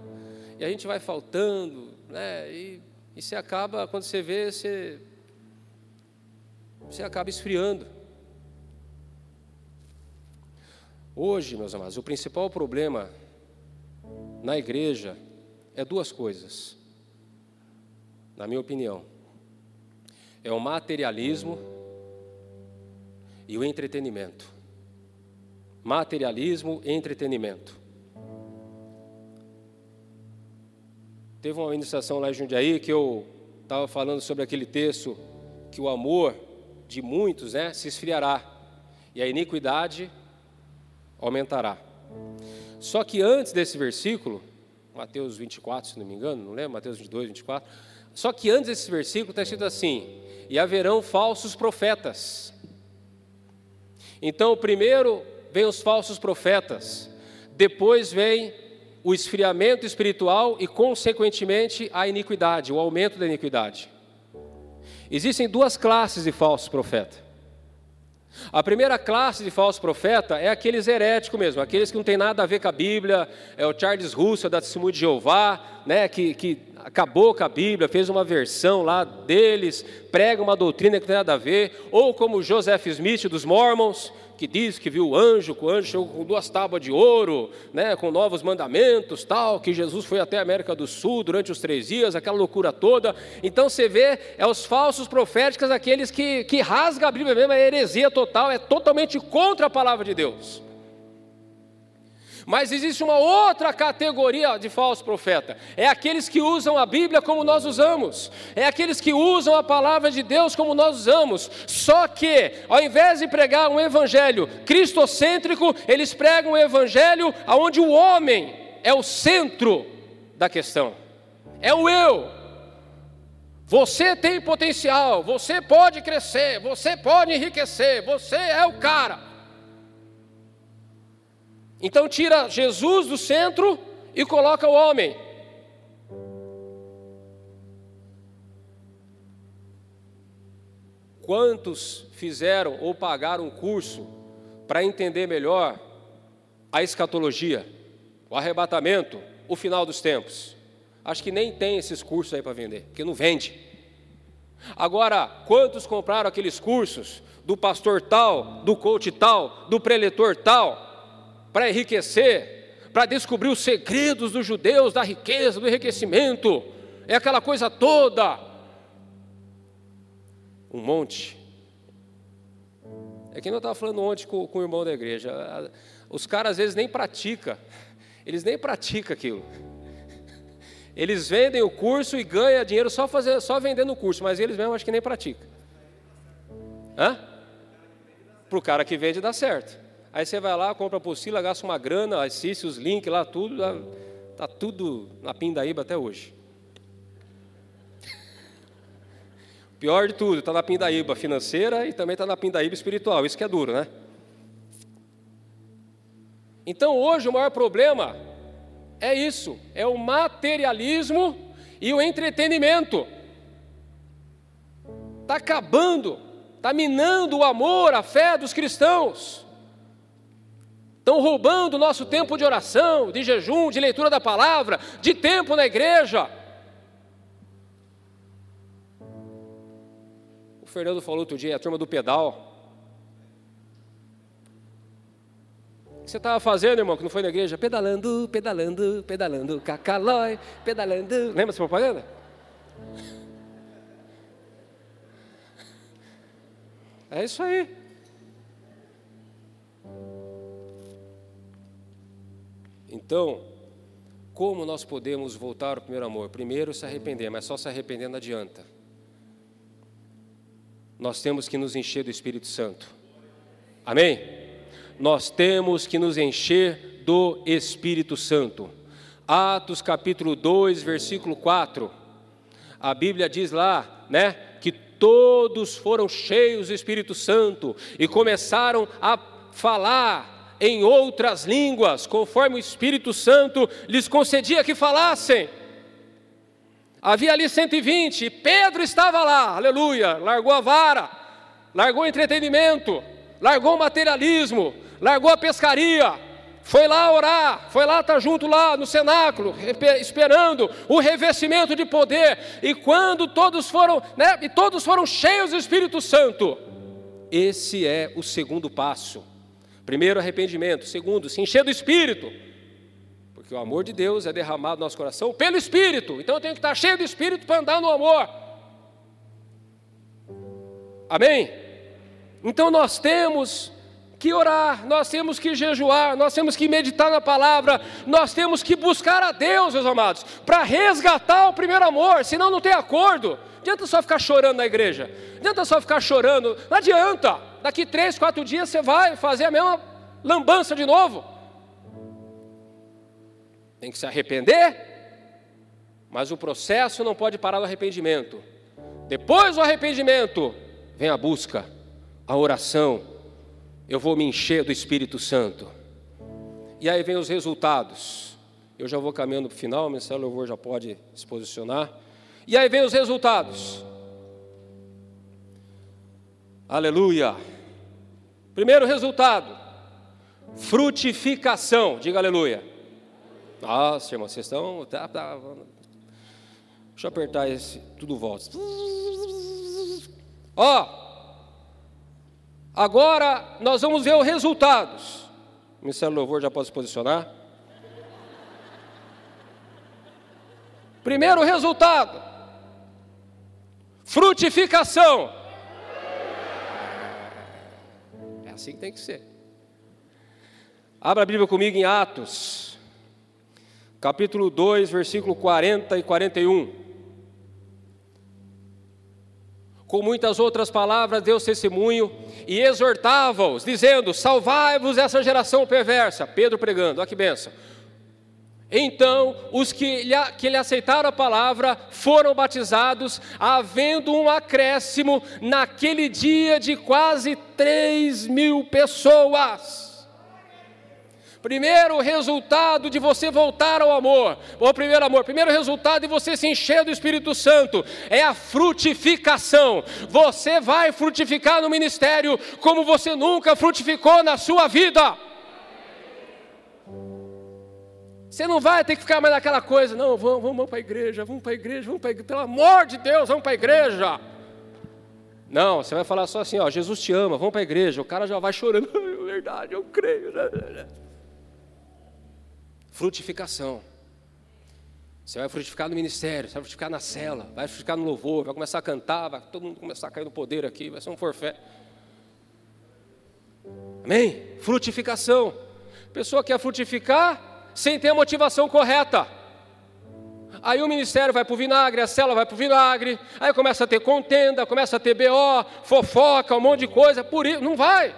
E a gente vai faltando, né? E, e você acaba, quando você vê, você, você acaba esfriando. Hoje, meus amados, o principal problema na igreja é duas coisas, na minha opinião: é o materialismo e o entretenimento. Materialismo e entretenimento. Teve uma ministração lá em Jundiaí que eu estava falando sobre aquele texto que o amor de muitos né, se esfriará e a iniquidade aumentará. Só que antes desse versículo, Mateus 24, se não me engano, não lembro, Mateus 22, 24. Só que antes desse versículo está escrito assim: E haverão falsos profetas. Então, primeiro vem os falsos profetas, depois vem o esfriamento espiritual e, consequentemente, a iniquidade, o aumento da iniquidade. Existem duas classes de falsos profetas. A primeira classe de falso profeta é aqueles heréticos mesmo, aqueles que não tem nada a ver com a Bíblia, é o Charles Russell da Testemunho de Jeová, né, que, que acabou com a Bíblia, fez uma versão lá deles, prega uma doutrina que não tem nada a ver, ou como Joseph Smith dos Mormons, que diz que viu o anjo, que o anjo chegou com duas tábuas de ouro, né, com novos mandamentos, tal, que Jesus foi até a América do Sul durante os três dias, aquela loucura toda. Então você vê, é os falsos proféticos, aqueles que, que rasgam a Bíblia mesmo, é heresia total, é totalmente contra a palavra de Deus. Mas existe uma outra categoria de falso profeta: é aqueles que usam a Bíblia como nós usamos, é aqueles que usam a palavra de Deus como nós usamos. Só que, ao invés de pregar um evangelho cristocêntrico, eles pregam um evangelho onde o homem é o centro da questão, é o eu. Você tem potencial, você pode crescer, você pode enriquecer, você é o cara. Então tira Jesus do centro e coloca o homem. Quantos fizeram ou pagaram um curso para entender melhor a escatologia, o arrebatamento, o final dos tempos? Acho que nem tem esses cursos aí para vender, porque não vende. Agora, quantos compraram aqueles cursos do pastor tal, do coach tal, do preletor tal? Para enriquecer, para descobrir os segredos dos judeus, da riqueza, do enriquecimento, é aquela coisa toda. Um monte. É que eu estava falando ontem com, com o irmão da igreja. Os caras às vezes nem praticam, eles nem praticam aquilo. Eles vendem o curso e ganham dinheiro só, fazer, só vendendo o curso, mas eles mesmo acho que nem praticam. Hã? Para o cara que vende dá certo. Aí você vai lá, compra a apostila, gasta uma grana, assiste os links lá, tudo, está tudo na pindaíba até hoje. Pior de tudo, está na pindaíba financeira e também está na pindaíba espiritual, isso que é duro, né? Então hoje o maior problema é isso, é o materialismo e o entretenimento. Está acabando, está minando o amor, a fé dos cristãos. Estão roubando o nosso tempo de oração, de jejum, de leitura da palavra, de tempo na igreja. O Fernando falou outro dia, a turma do pedal. O que você estava fazendo, irmão, que não foi na igreja? Pedalando, pedalando, pedalando, cacalói, pedalando. Lembra essa propaganda? É isso aí. Então, como nós podemos voltar ao primeiro amor? Primeiro, se arrepender, mas só se arrepender não adianta. Nós temos que nos encher do Espírito Santo. Amém? Nós temos que nos encher do Espírito Santo. Atos capítulo 2, versículo 4. A Bíblia diz lá, né, que todos foram cheios do Espírito Santo e começaram a falar em outras línguas, conforme o Espírito Santo lhes concedia que falassem. Havia ali 120, Pedro estava lá, aleluia, largou a vara, largou o entretenimento, largou o materialismo, largou a pescaria, foi lá orar, foi lá estar junto lá no cenáculo, esperando o revestimento de poder. E quando todos foram, né, e todos foram cheios do Espírito Santo. Esse é o segundo passo. Primeiro, arrependimento. Segundo, se encher do Espírito. Porque o amor de Deus é derramado no nosso coração pelo Espírito. Então eu tenho que estar cheio do Espírito para andar no amor. Amém? Então nós temos que orar, nós temos que jejuar, nós temos que meditar na palavra, nós temos que buscar a Deus, meus amados, para resgatar o primeiro amor, senão não tem acordo. Não adianta só ficar chorando na igreja, não adianta só ficar chorando, não adianta. Daqui três, quatro dias você vai fazer a mesma lambança de novo. Tem que se arrepender, mas o processo não pode parar no arrependimento. Depois do arrependimento, vem a busca, a oração, eu vou me encher do Espírito Santo. E aí vem os resultados. Eu já vou caminhando para o final, o Ministério Louvor já pode se posicionar. E aí vem os resultados. Aleluia. Primeiro resultado: frutificação. Diga aleluia. Nossa, irmão, vocês estão. Tá, tá, deixa eu apertar esse. Tudo volta. Ó. Agora nós vamos ver os resultados. O Ministério Louvor já pode se posicionar. Primeiro resultado: frutificação. É assim que tem que ser. Abra a Bíblia comigo em Atos, capítulo 2, versículo 40 e 41. Com muitas outras palavras, deu testemunho e exortava-os, dizendo: Salvai-vos essa geração perversa. Pedro pregando, olha que benção. Então, os que lhe, que lhe aceitaram a palavra foram batizados, havendo um acréscimo naquele dia de quase três mil pessoas. Primeiro resultado de você voltar ao amor, o primeiro amor, primeiro resultado de você se encher do Espírito Santo é a frutificação. Você vai frutificar no ministério como você nunca frutificou na sua vida. Você não vai ter que ficar mais naquela coisa, não, vamos, vamos para a igreja, vamos para a igreja, vamos para a igreja, pelo amor de Deus, vamos para a igreja. Não, você vai falar só assim, ó, Jesus te ama, vamos para a igreja. O cara já vai chorando, é verdade, eu creio frutificação. Você vai frutificar no ministério, você vai frutificar na cela, vai frutificar no louvor, vai começar a cantar, vai todo mundo começar a cair no poder aqui, vai ser um forfé. Amém? Frutificação. pessoa quer frutificar sem ter a motivação correta. Aí o ministério vai para o vinagre, a cela vai para o vinagre, aí começa a ter contenda, começa a ter BO, fofoca, um monte de coisa, por isso, não vai.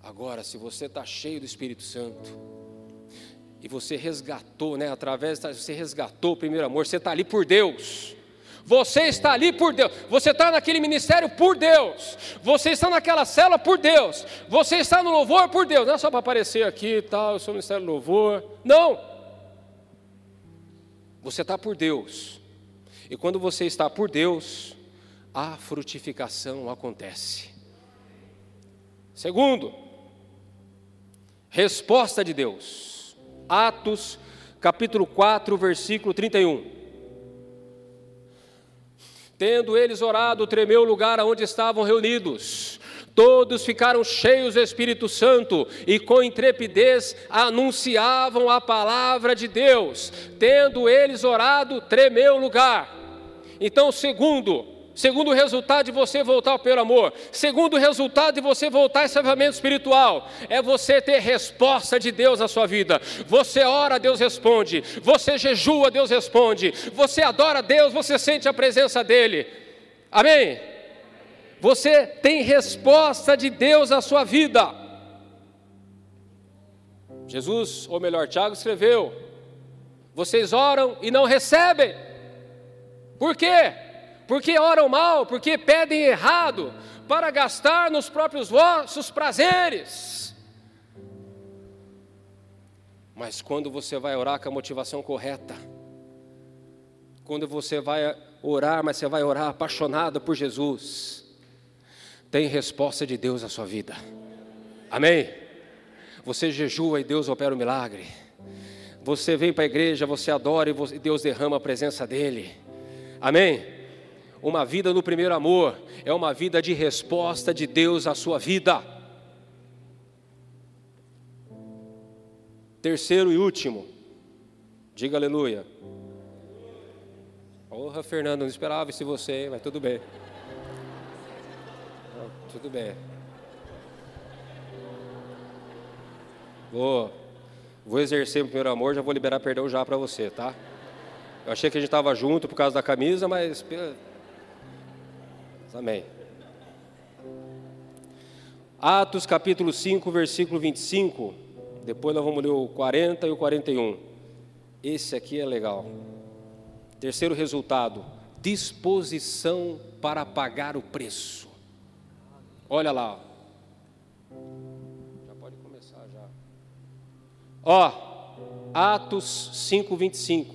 Agora, se você está cheio do Espírito Santo, e você resgatou, né, através, você resgatou o primeiro amor, você está ali por Deus. Você está ali por Deus, você está naquele ministério por Deus, você está naquela cela por Deus, você está no louvor por Deus, não é só para aparecer aqui e tal, eu sou ministério do louvor, não. Você está por Deus, e quando você está por Deus, a frutificação acontece. Segundo, Resposta de Deus. Atos, capítulo 4, versículo 31. Tendo eles orado, tremeu o lugar onde estavam reunidos. Todos ficaram cheios do Espírito Santo e com intrepidez anunciavam a palavra de Deus. Tendo eles orado, tremeu o lugar. Então, segundo, Segundo resultado de você voltar pelo amor. Segundo resultado de você voltar esse avivamento espiritual. É você ter resposta de Deus na sua vida. Você ora, Deus responde. Você jejua, Deus responde. Você adora Deus, você sente a presença dEle. Amém? Você tem resposta de Deus na sua vida. Jesus, ou melhor, Tiago escreveu: Vocês oram e não recebem. Por quê? Porque oram mal, porque pedem errado, para gastar nos próprios vossos prazeres. Mas quando você vai orar com a motivação correta, quando você vai orar, mas você vai orar apaixonado por Jesus, tem resposta de Deus na sua vida. Amém? Você jejua e Deus opera o milagre. Você vem para a igreja, você adora e Deus derrama a presença dEle. Amém? Uma vida no primeiro amor é uma vida de resposta de Deus à sua vida. Terceiro e último, diga aleluia. Porra, Fernando, não esperava isso de você, mas tudo bem. Tudo bem. Vou, vou exercer o primeiro amor, já vou liberar perdão já para você, tá? Eu achei que a gente estava junto por causa da camisa, mas Amém. Atos capítulo 5, versículo 25. Depois nós vamos ler o 40 e o 41. Esse aqui é legal. Terceiro resultado: disposição para pagar o preço. Olha lá. Já pode começar já. Ó, Atos 5, 25.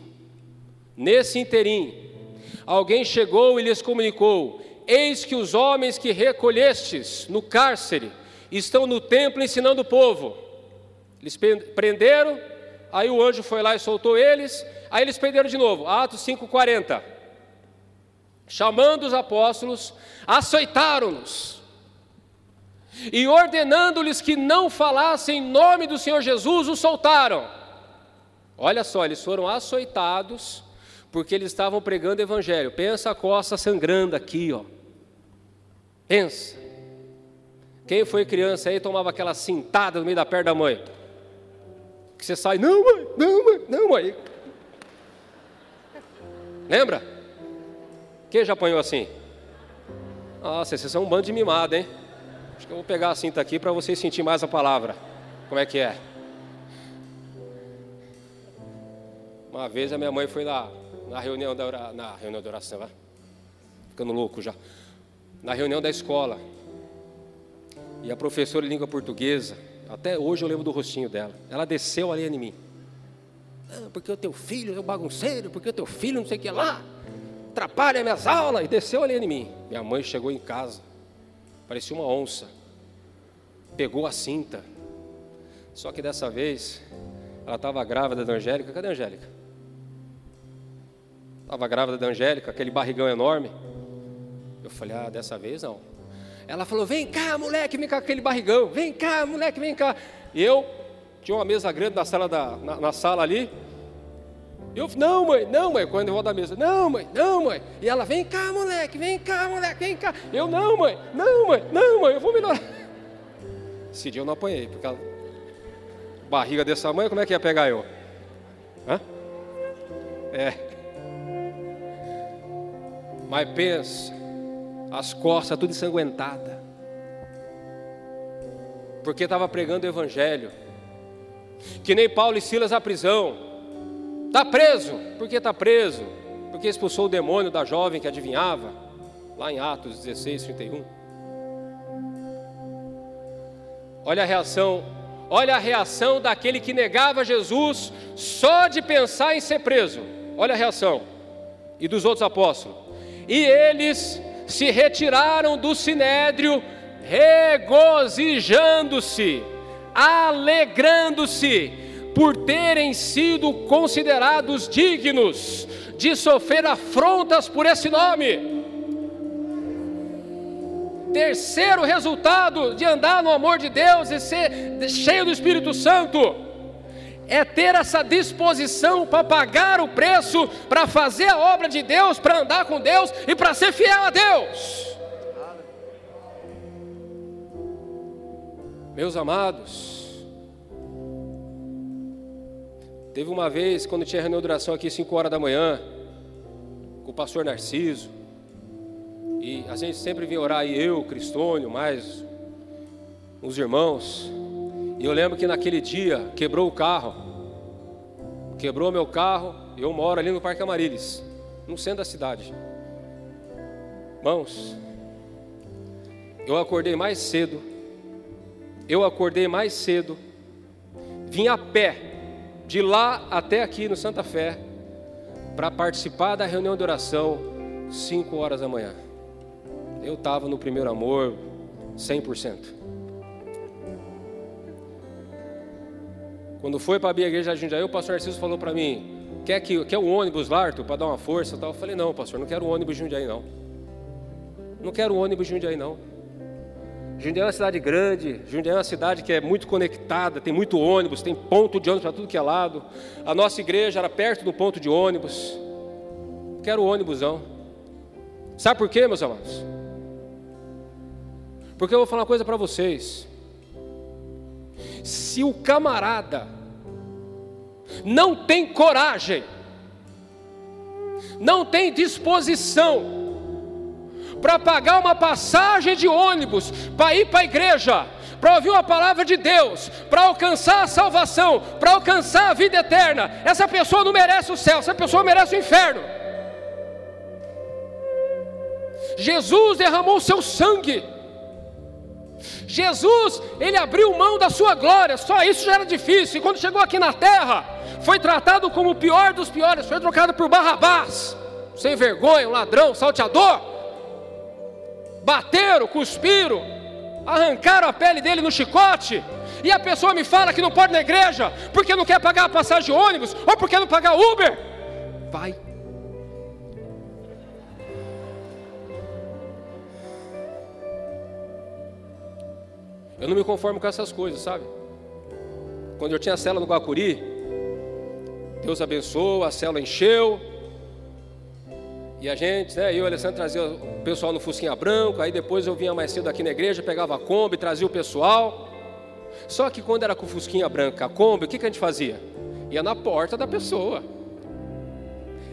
Nesse interim, alguém chegou e lhes comunicou: Eis que os homens que recolhestes no cárcere estão no templo ensinando o povo. Eles prenderam, aí o anjo foi lá e soltou eles, aí eles prenderam de novo. Atos 5,40. Chamando os apóstolos, açoitaram-nos e ordenando-lhes que não falassem em nome do Senhor Jesus, os soltaram. Olha só, eles foram açoitados porque eles estavam pregando o evangelho. Pensa a costa sangrando aqui, ó. Pensa. Quem foi criança aí tomava aquela cintada no meio da perna da mãe? Que você sai, não mãe, não mãe, não mãe. Lembra? Quem já apanhou assim? Nossa, vocês são um bando de mimado, hein? Acho que eu vou pegar a cinta aqui para vocês sentir mais a palavra. Como é que é? Uma vez a minha mãe foi lá na reunião da, oração, na reunião da oração, lá. ficando louco já na reunião da escola. E a professora de língua portuguesa, até hoje eu lembro do rostinho dela. Ela desceu ali em mim. Ah, porque o teu filho é um bagunceiro, porque o teu filho não sei o que lá, atrapalha minhas aulas, e desceu ali em mim. Minha mãe chegou em casa, parecia uma onça, pegou a cinta. Só que dessa vez, ela estava grávida da Angélica. Cadê a Angélica? Estava grávida da Angélica, aquele barrigão enorme. Eu falei, ah, dessa vez não. Ela falou, vem cá, moleque, vem cá com aquele barrigão, vem cá, moleque, vem cá. Eu tinha uma mesa grande na sala, da, na, na sala ali. Eu, não, mãe, não, mãe, quando eu vou da mesa, não, mãe, não, mãe. E ela, vem cá, moleque, vem cá, moleque, vem cá. Eu, não, mãe, não, mãe, não, mãe, eu vou melhorar. Esse dia eu não apanhei, porque a barriga dessa mãe, como é que ia pegar eu? Hã? É. Mas pensa, as costas tudo ensanguentada, porque estava pregando o Evangelho, que nem Paulo e Silas à prisão, está preso, por que está preso? Porque expulsou o demônio da jovem que adivinhava, lá em Atos 16, 31. Olha a reação, olha a reação daquele que negava Jesus só de pensar em ser preso. Olha a reação. E dos outros apóstolos. E eles se retiraram do sinédrio, regozijando-se, alegrando-se, por terem sido considerados dignos de sofrer afrontas por esse nome. Terceiro resultado de andar no amor de Deus e ser cheio do Espírito Santo é ter essa disposição para pagar o preço, para fazer a obra de Deus, para andar com Deus e para ser fiel a Deus. Meus amados, teve uma vez quando tinha reunião de oração aqui 5 horas da manhã, com o pastor Narciso, e a gente sempre vinha orar aí, eu, Cristônio, mais os irmãos, e eu lembro que naquele dia quebrou o carro, quebrou meu carro, eu moro ali no Parque Amarilis, no centro da cidade. Irmãos, eu acordei mais cedo, eu acordei mais cedo, vim a pé, de lá até aqui no Santa Fé, para participar da reunião de oração, 5 horas da manhã. Eu estava no primeiro amor, 100%. Quando foi para a minha igreja de Jundiaí, o pastor Narciso falou para mim: quer, que, quer o ônibus lá, Arthur, para dar uma força? Eu falei: não, pastor, não quero o ônibus Jundiaí, não. Não quero o ônibus Jundiaí, não. Jundiaí é uma cidade grande, Jundiaí é uma cidade que é muito conectada, tem muito ônibus, tem ponto de ônibus para tudo que é lado. A nossa igreja era perto do ponto de ônibus. Não quero o ônibus, não. Sabe por quê, meus amados? Porque eu vou falar uma coisa para vocês. Se o camarada não tem coragem, não tem disposição para pagar uma passagem de ônibus para ir para a igreja, para ouvir uma palavra de Deus, para alcançar a salvação, para alcançar a vida eterna, essa pessoa não merece o céu, essa pessoa merece o inferno. Jesus derramou seu sangue Jesus, ele abriu mão da sua glória, só isso já era difícil. E quando chegou aqui na terra, foi tratado como o pior dos piores, foi trocado por Barrabás, sem vergonha, um ladrão, salteador. Bateram, cuspiram, arrancaram a pele dele no chicote. E a pessoa me fala que não pode na igreja porque não quer pagar a passagem de ônibus ou porque não pagar Uber. Vai Eu não me conformo com essas coisas, sabe? Quando eu tinha a cela no Guacuri, Deus abençoou, a cela encheu. E a gente, né, eu e o Alessandro trazia o pessoal no Fusquinha Branco, aí depois eu vinha mais cedo aqui na igreja, pegava a Kombi, trazia o pessoal. Só que quando era com o Fusquinha Branca, a Kombi, o que, que a gente fazia? Ia na porta da pessoa.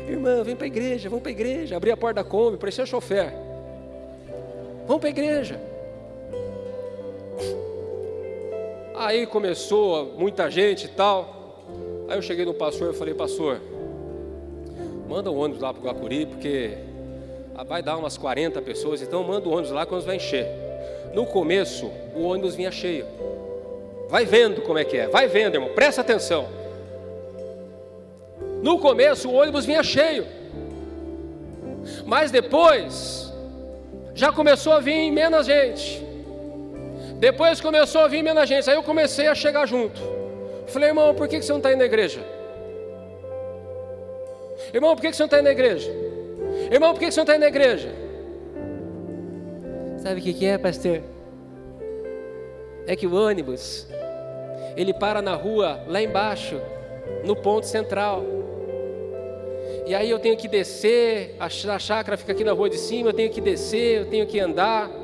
Irmã, vem para a igreja, vamos para a igreja. Abria a porta da Kombi, parecia chofer. Vamos para a igreja. Aí começou muita gente e tal. Aí eu cheguei no pastor e falei, pastor, manda o ônibus lá para o Guacuri, porque vai dar umas 40 pessoas, então manda o ônibus lá quando vai encher. No começo, o ônibus vinha cheio. Vai vendo como é que é, vai vendo, irmão, presta atenção. No começo, o ônibus vinha cheio. Mas depois, já começou a vir menos gente. Depois começou a vir menos gente, aí eu comecei a chegar junto. Falei, irmão, por que você não está indo na igreja? Irmão, por que você não está indo na igreja? Irmão, por que você não está indo na igreja? Sabe o que é, pastor? É que o ônibus, ele para na rua, lá embaixo, no ponto central. E aí eu tenho que descer, a chácara fica aqui na rua de cima, eu tenho que descer, eu tenho que andar.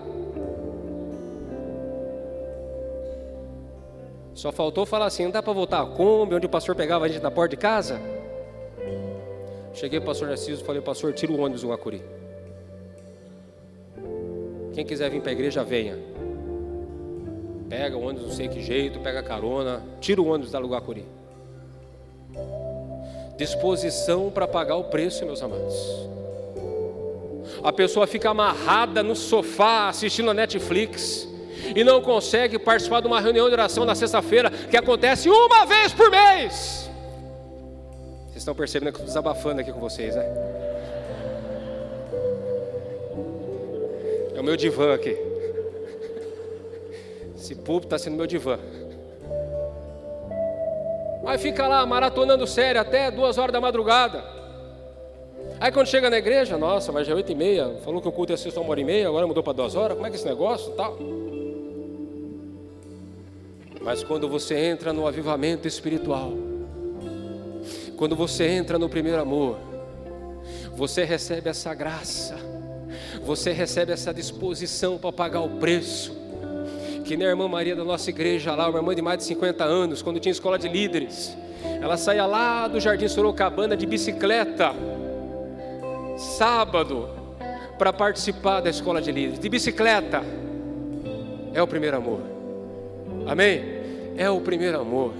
Só faltou falar assim: não dá para voltar a Kombi, onde o pastor pegava a gente na porta de casa? Cheguei para o pastor Narciso e falei: pastor, tira o ônibus do Guacuri. Quem quiser vir para a igreja, venha. Pega o ônibus, não sei que jeito, pega carona, tira o ônibus da Guacuri. Disposição para pagar o preço, meus amados. A pessoa fica amarrada no sofá assistindo a Netflix e não consegue participar de uma reunião de oração na sexta-feira que acontece uma vez por mês. Vocês estão percebendo que eu estou desabafando aqui com vocês, né? É o meu divã aqui. Esse púlpito está sendo meu divã. Aí fica lá maratonando sério até duas horas da madrugada. Aí quando chega na igreja, nossa, mas já é oito e meia, falou que o culto ia ser só uma hora e meia, agora mudou para duas horas, como é que é esse negócio tal? Mas quando você entra no avivamento espiritual, Quando você entra no primeiro amor, você recebe essa graça, você recebe essa disposição para pagar o preço. Que nem a irmã Maria da nossa igreja lá, uma irmã de mais de 50 anos, quando tinha escola de líderes, ela saía lá do Jardim Sorocabana de bicicleta, sábado, para participar da escola de líderes, de bicicleta. É o primeiro amor. Amém? É o primeiro amor.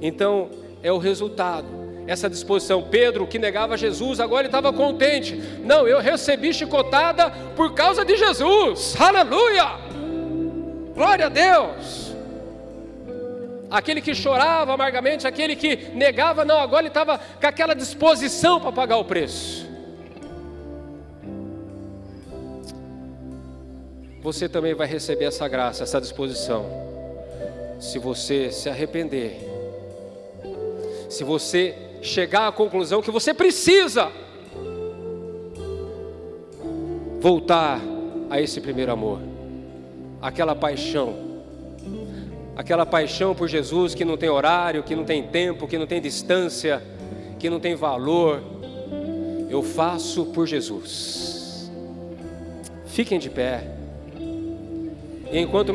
Então, é o resultado essa disposição. Pedro, que negava Jesus, agora ele estava contente. Não, eu recebi chicotada por causa de Jesus. Aleluia! Glória a Deus! Aquele que chorava amargamente, aquele que negava, não, agora ele estava com aquela disposição para pagar o preço. Você também vai receber essa graça, essa disposição, se você se arrepender, se você chegar à conclusão que você precisa voltar a esse primeiro amor, aquela paixão, aquela paixão por Jesus que não tem horário, que não tem tempo, que não tem distância, que não tem valor. Eu faço por Jesus. Fiquem de pé. E enquanto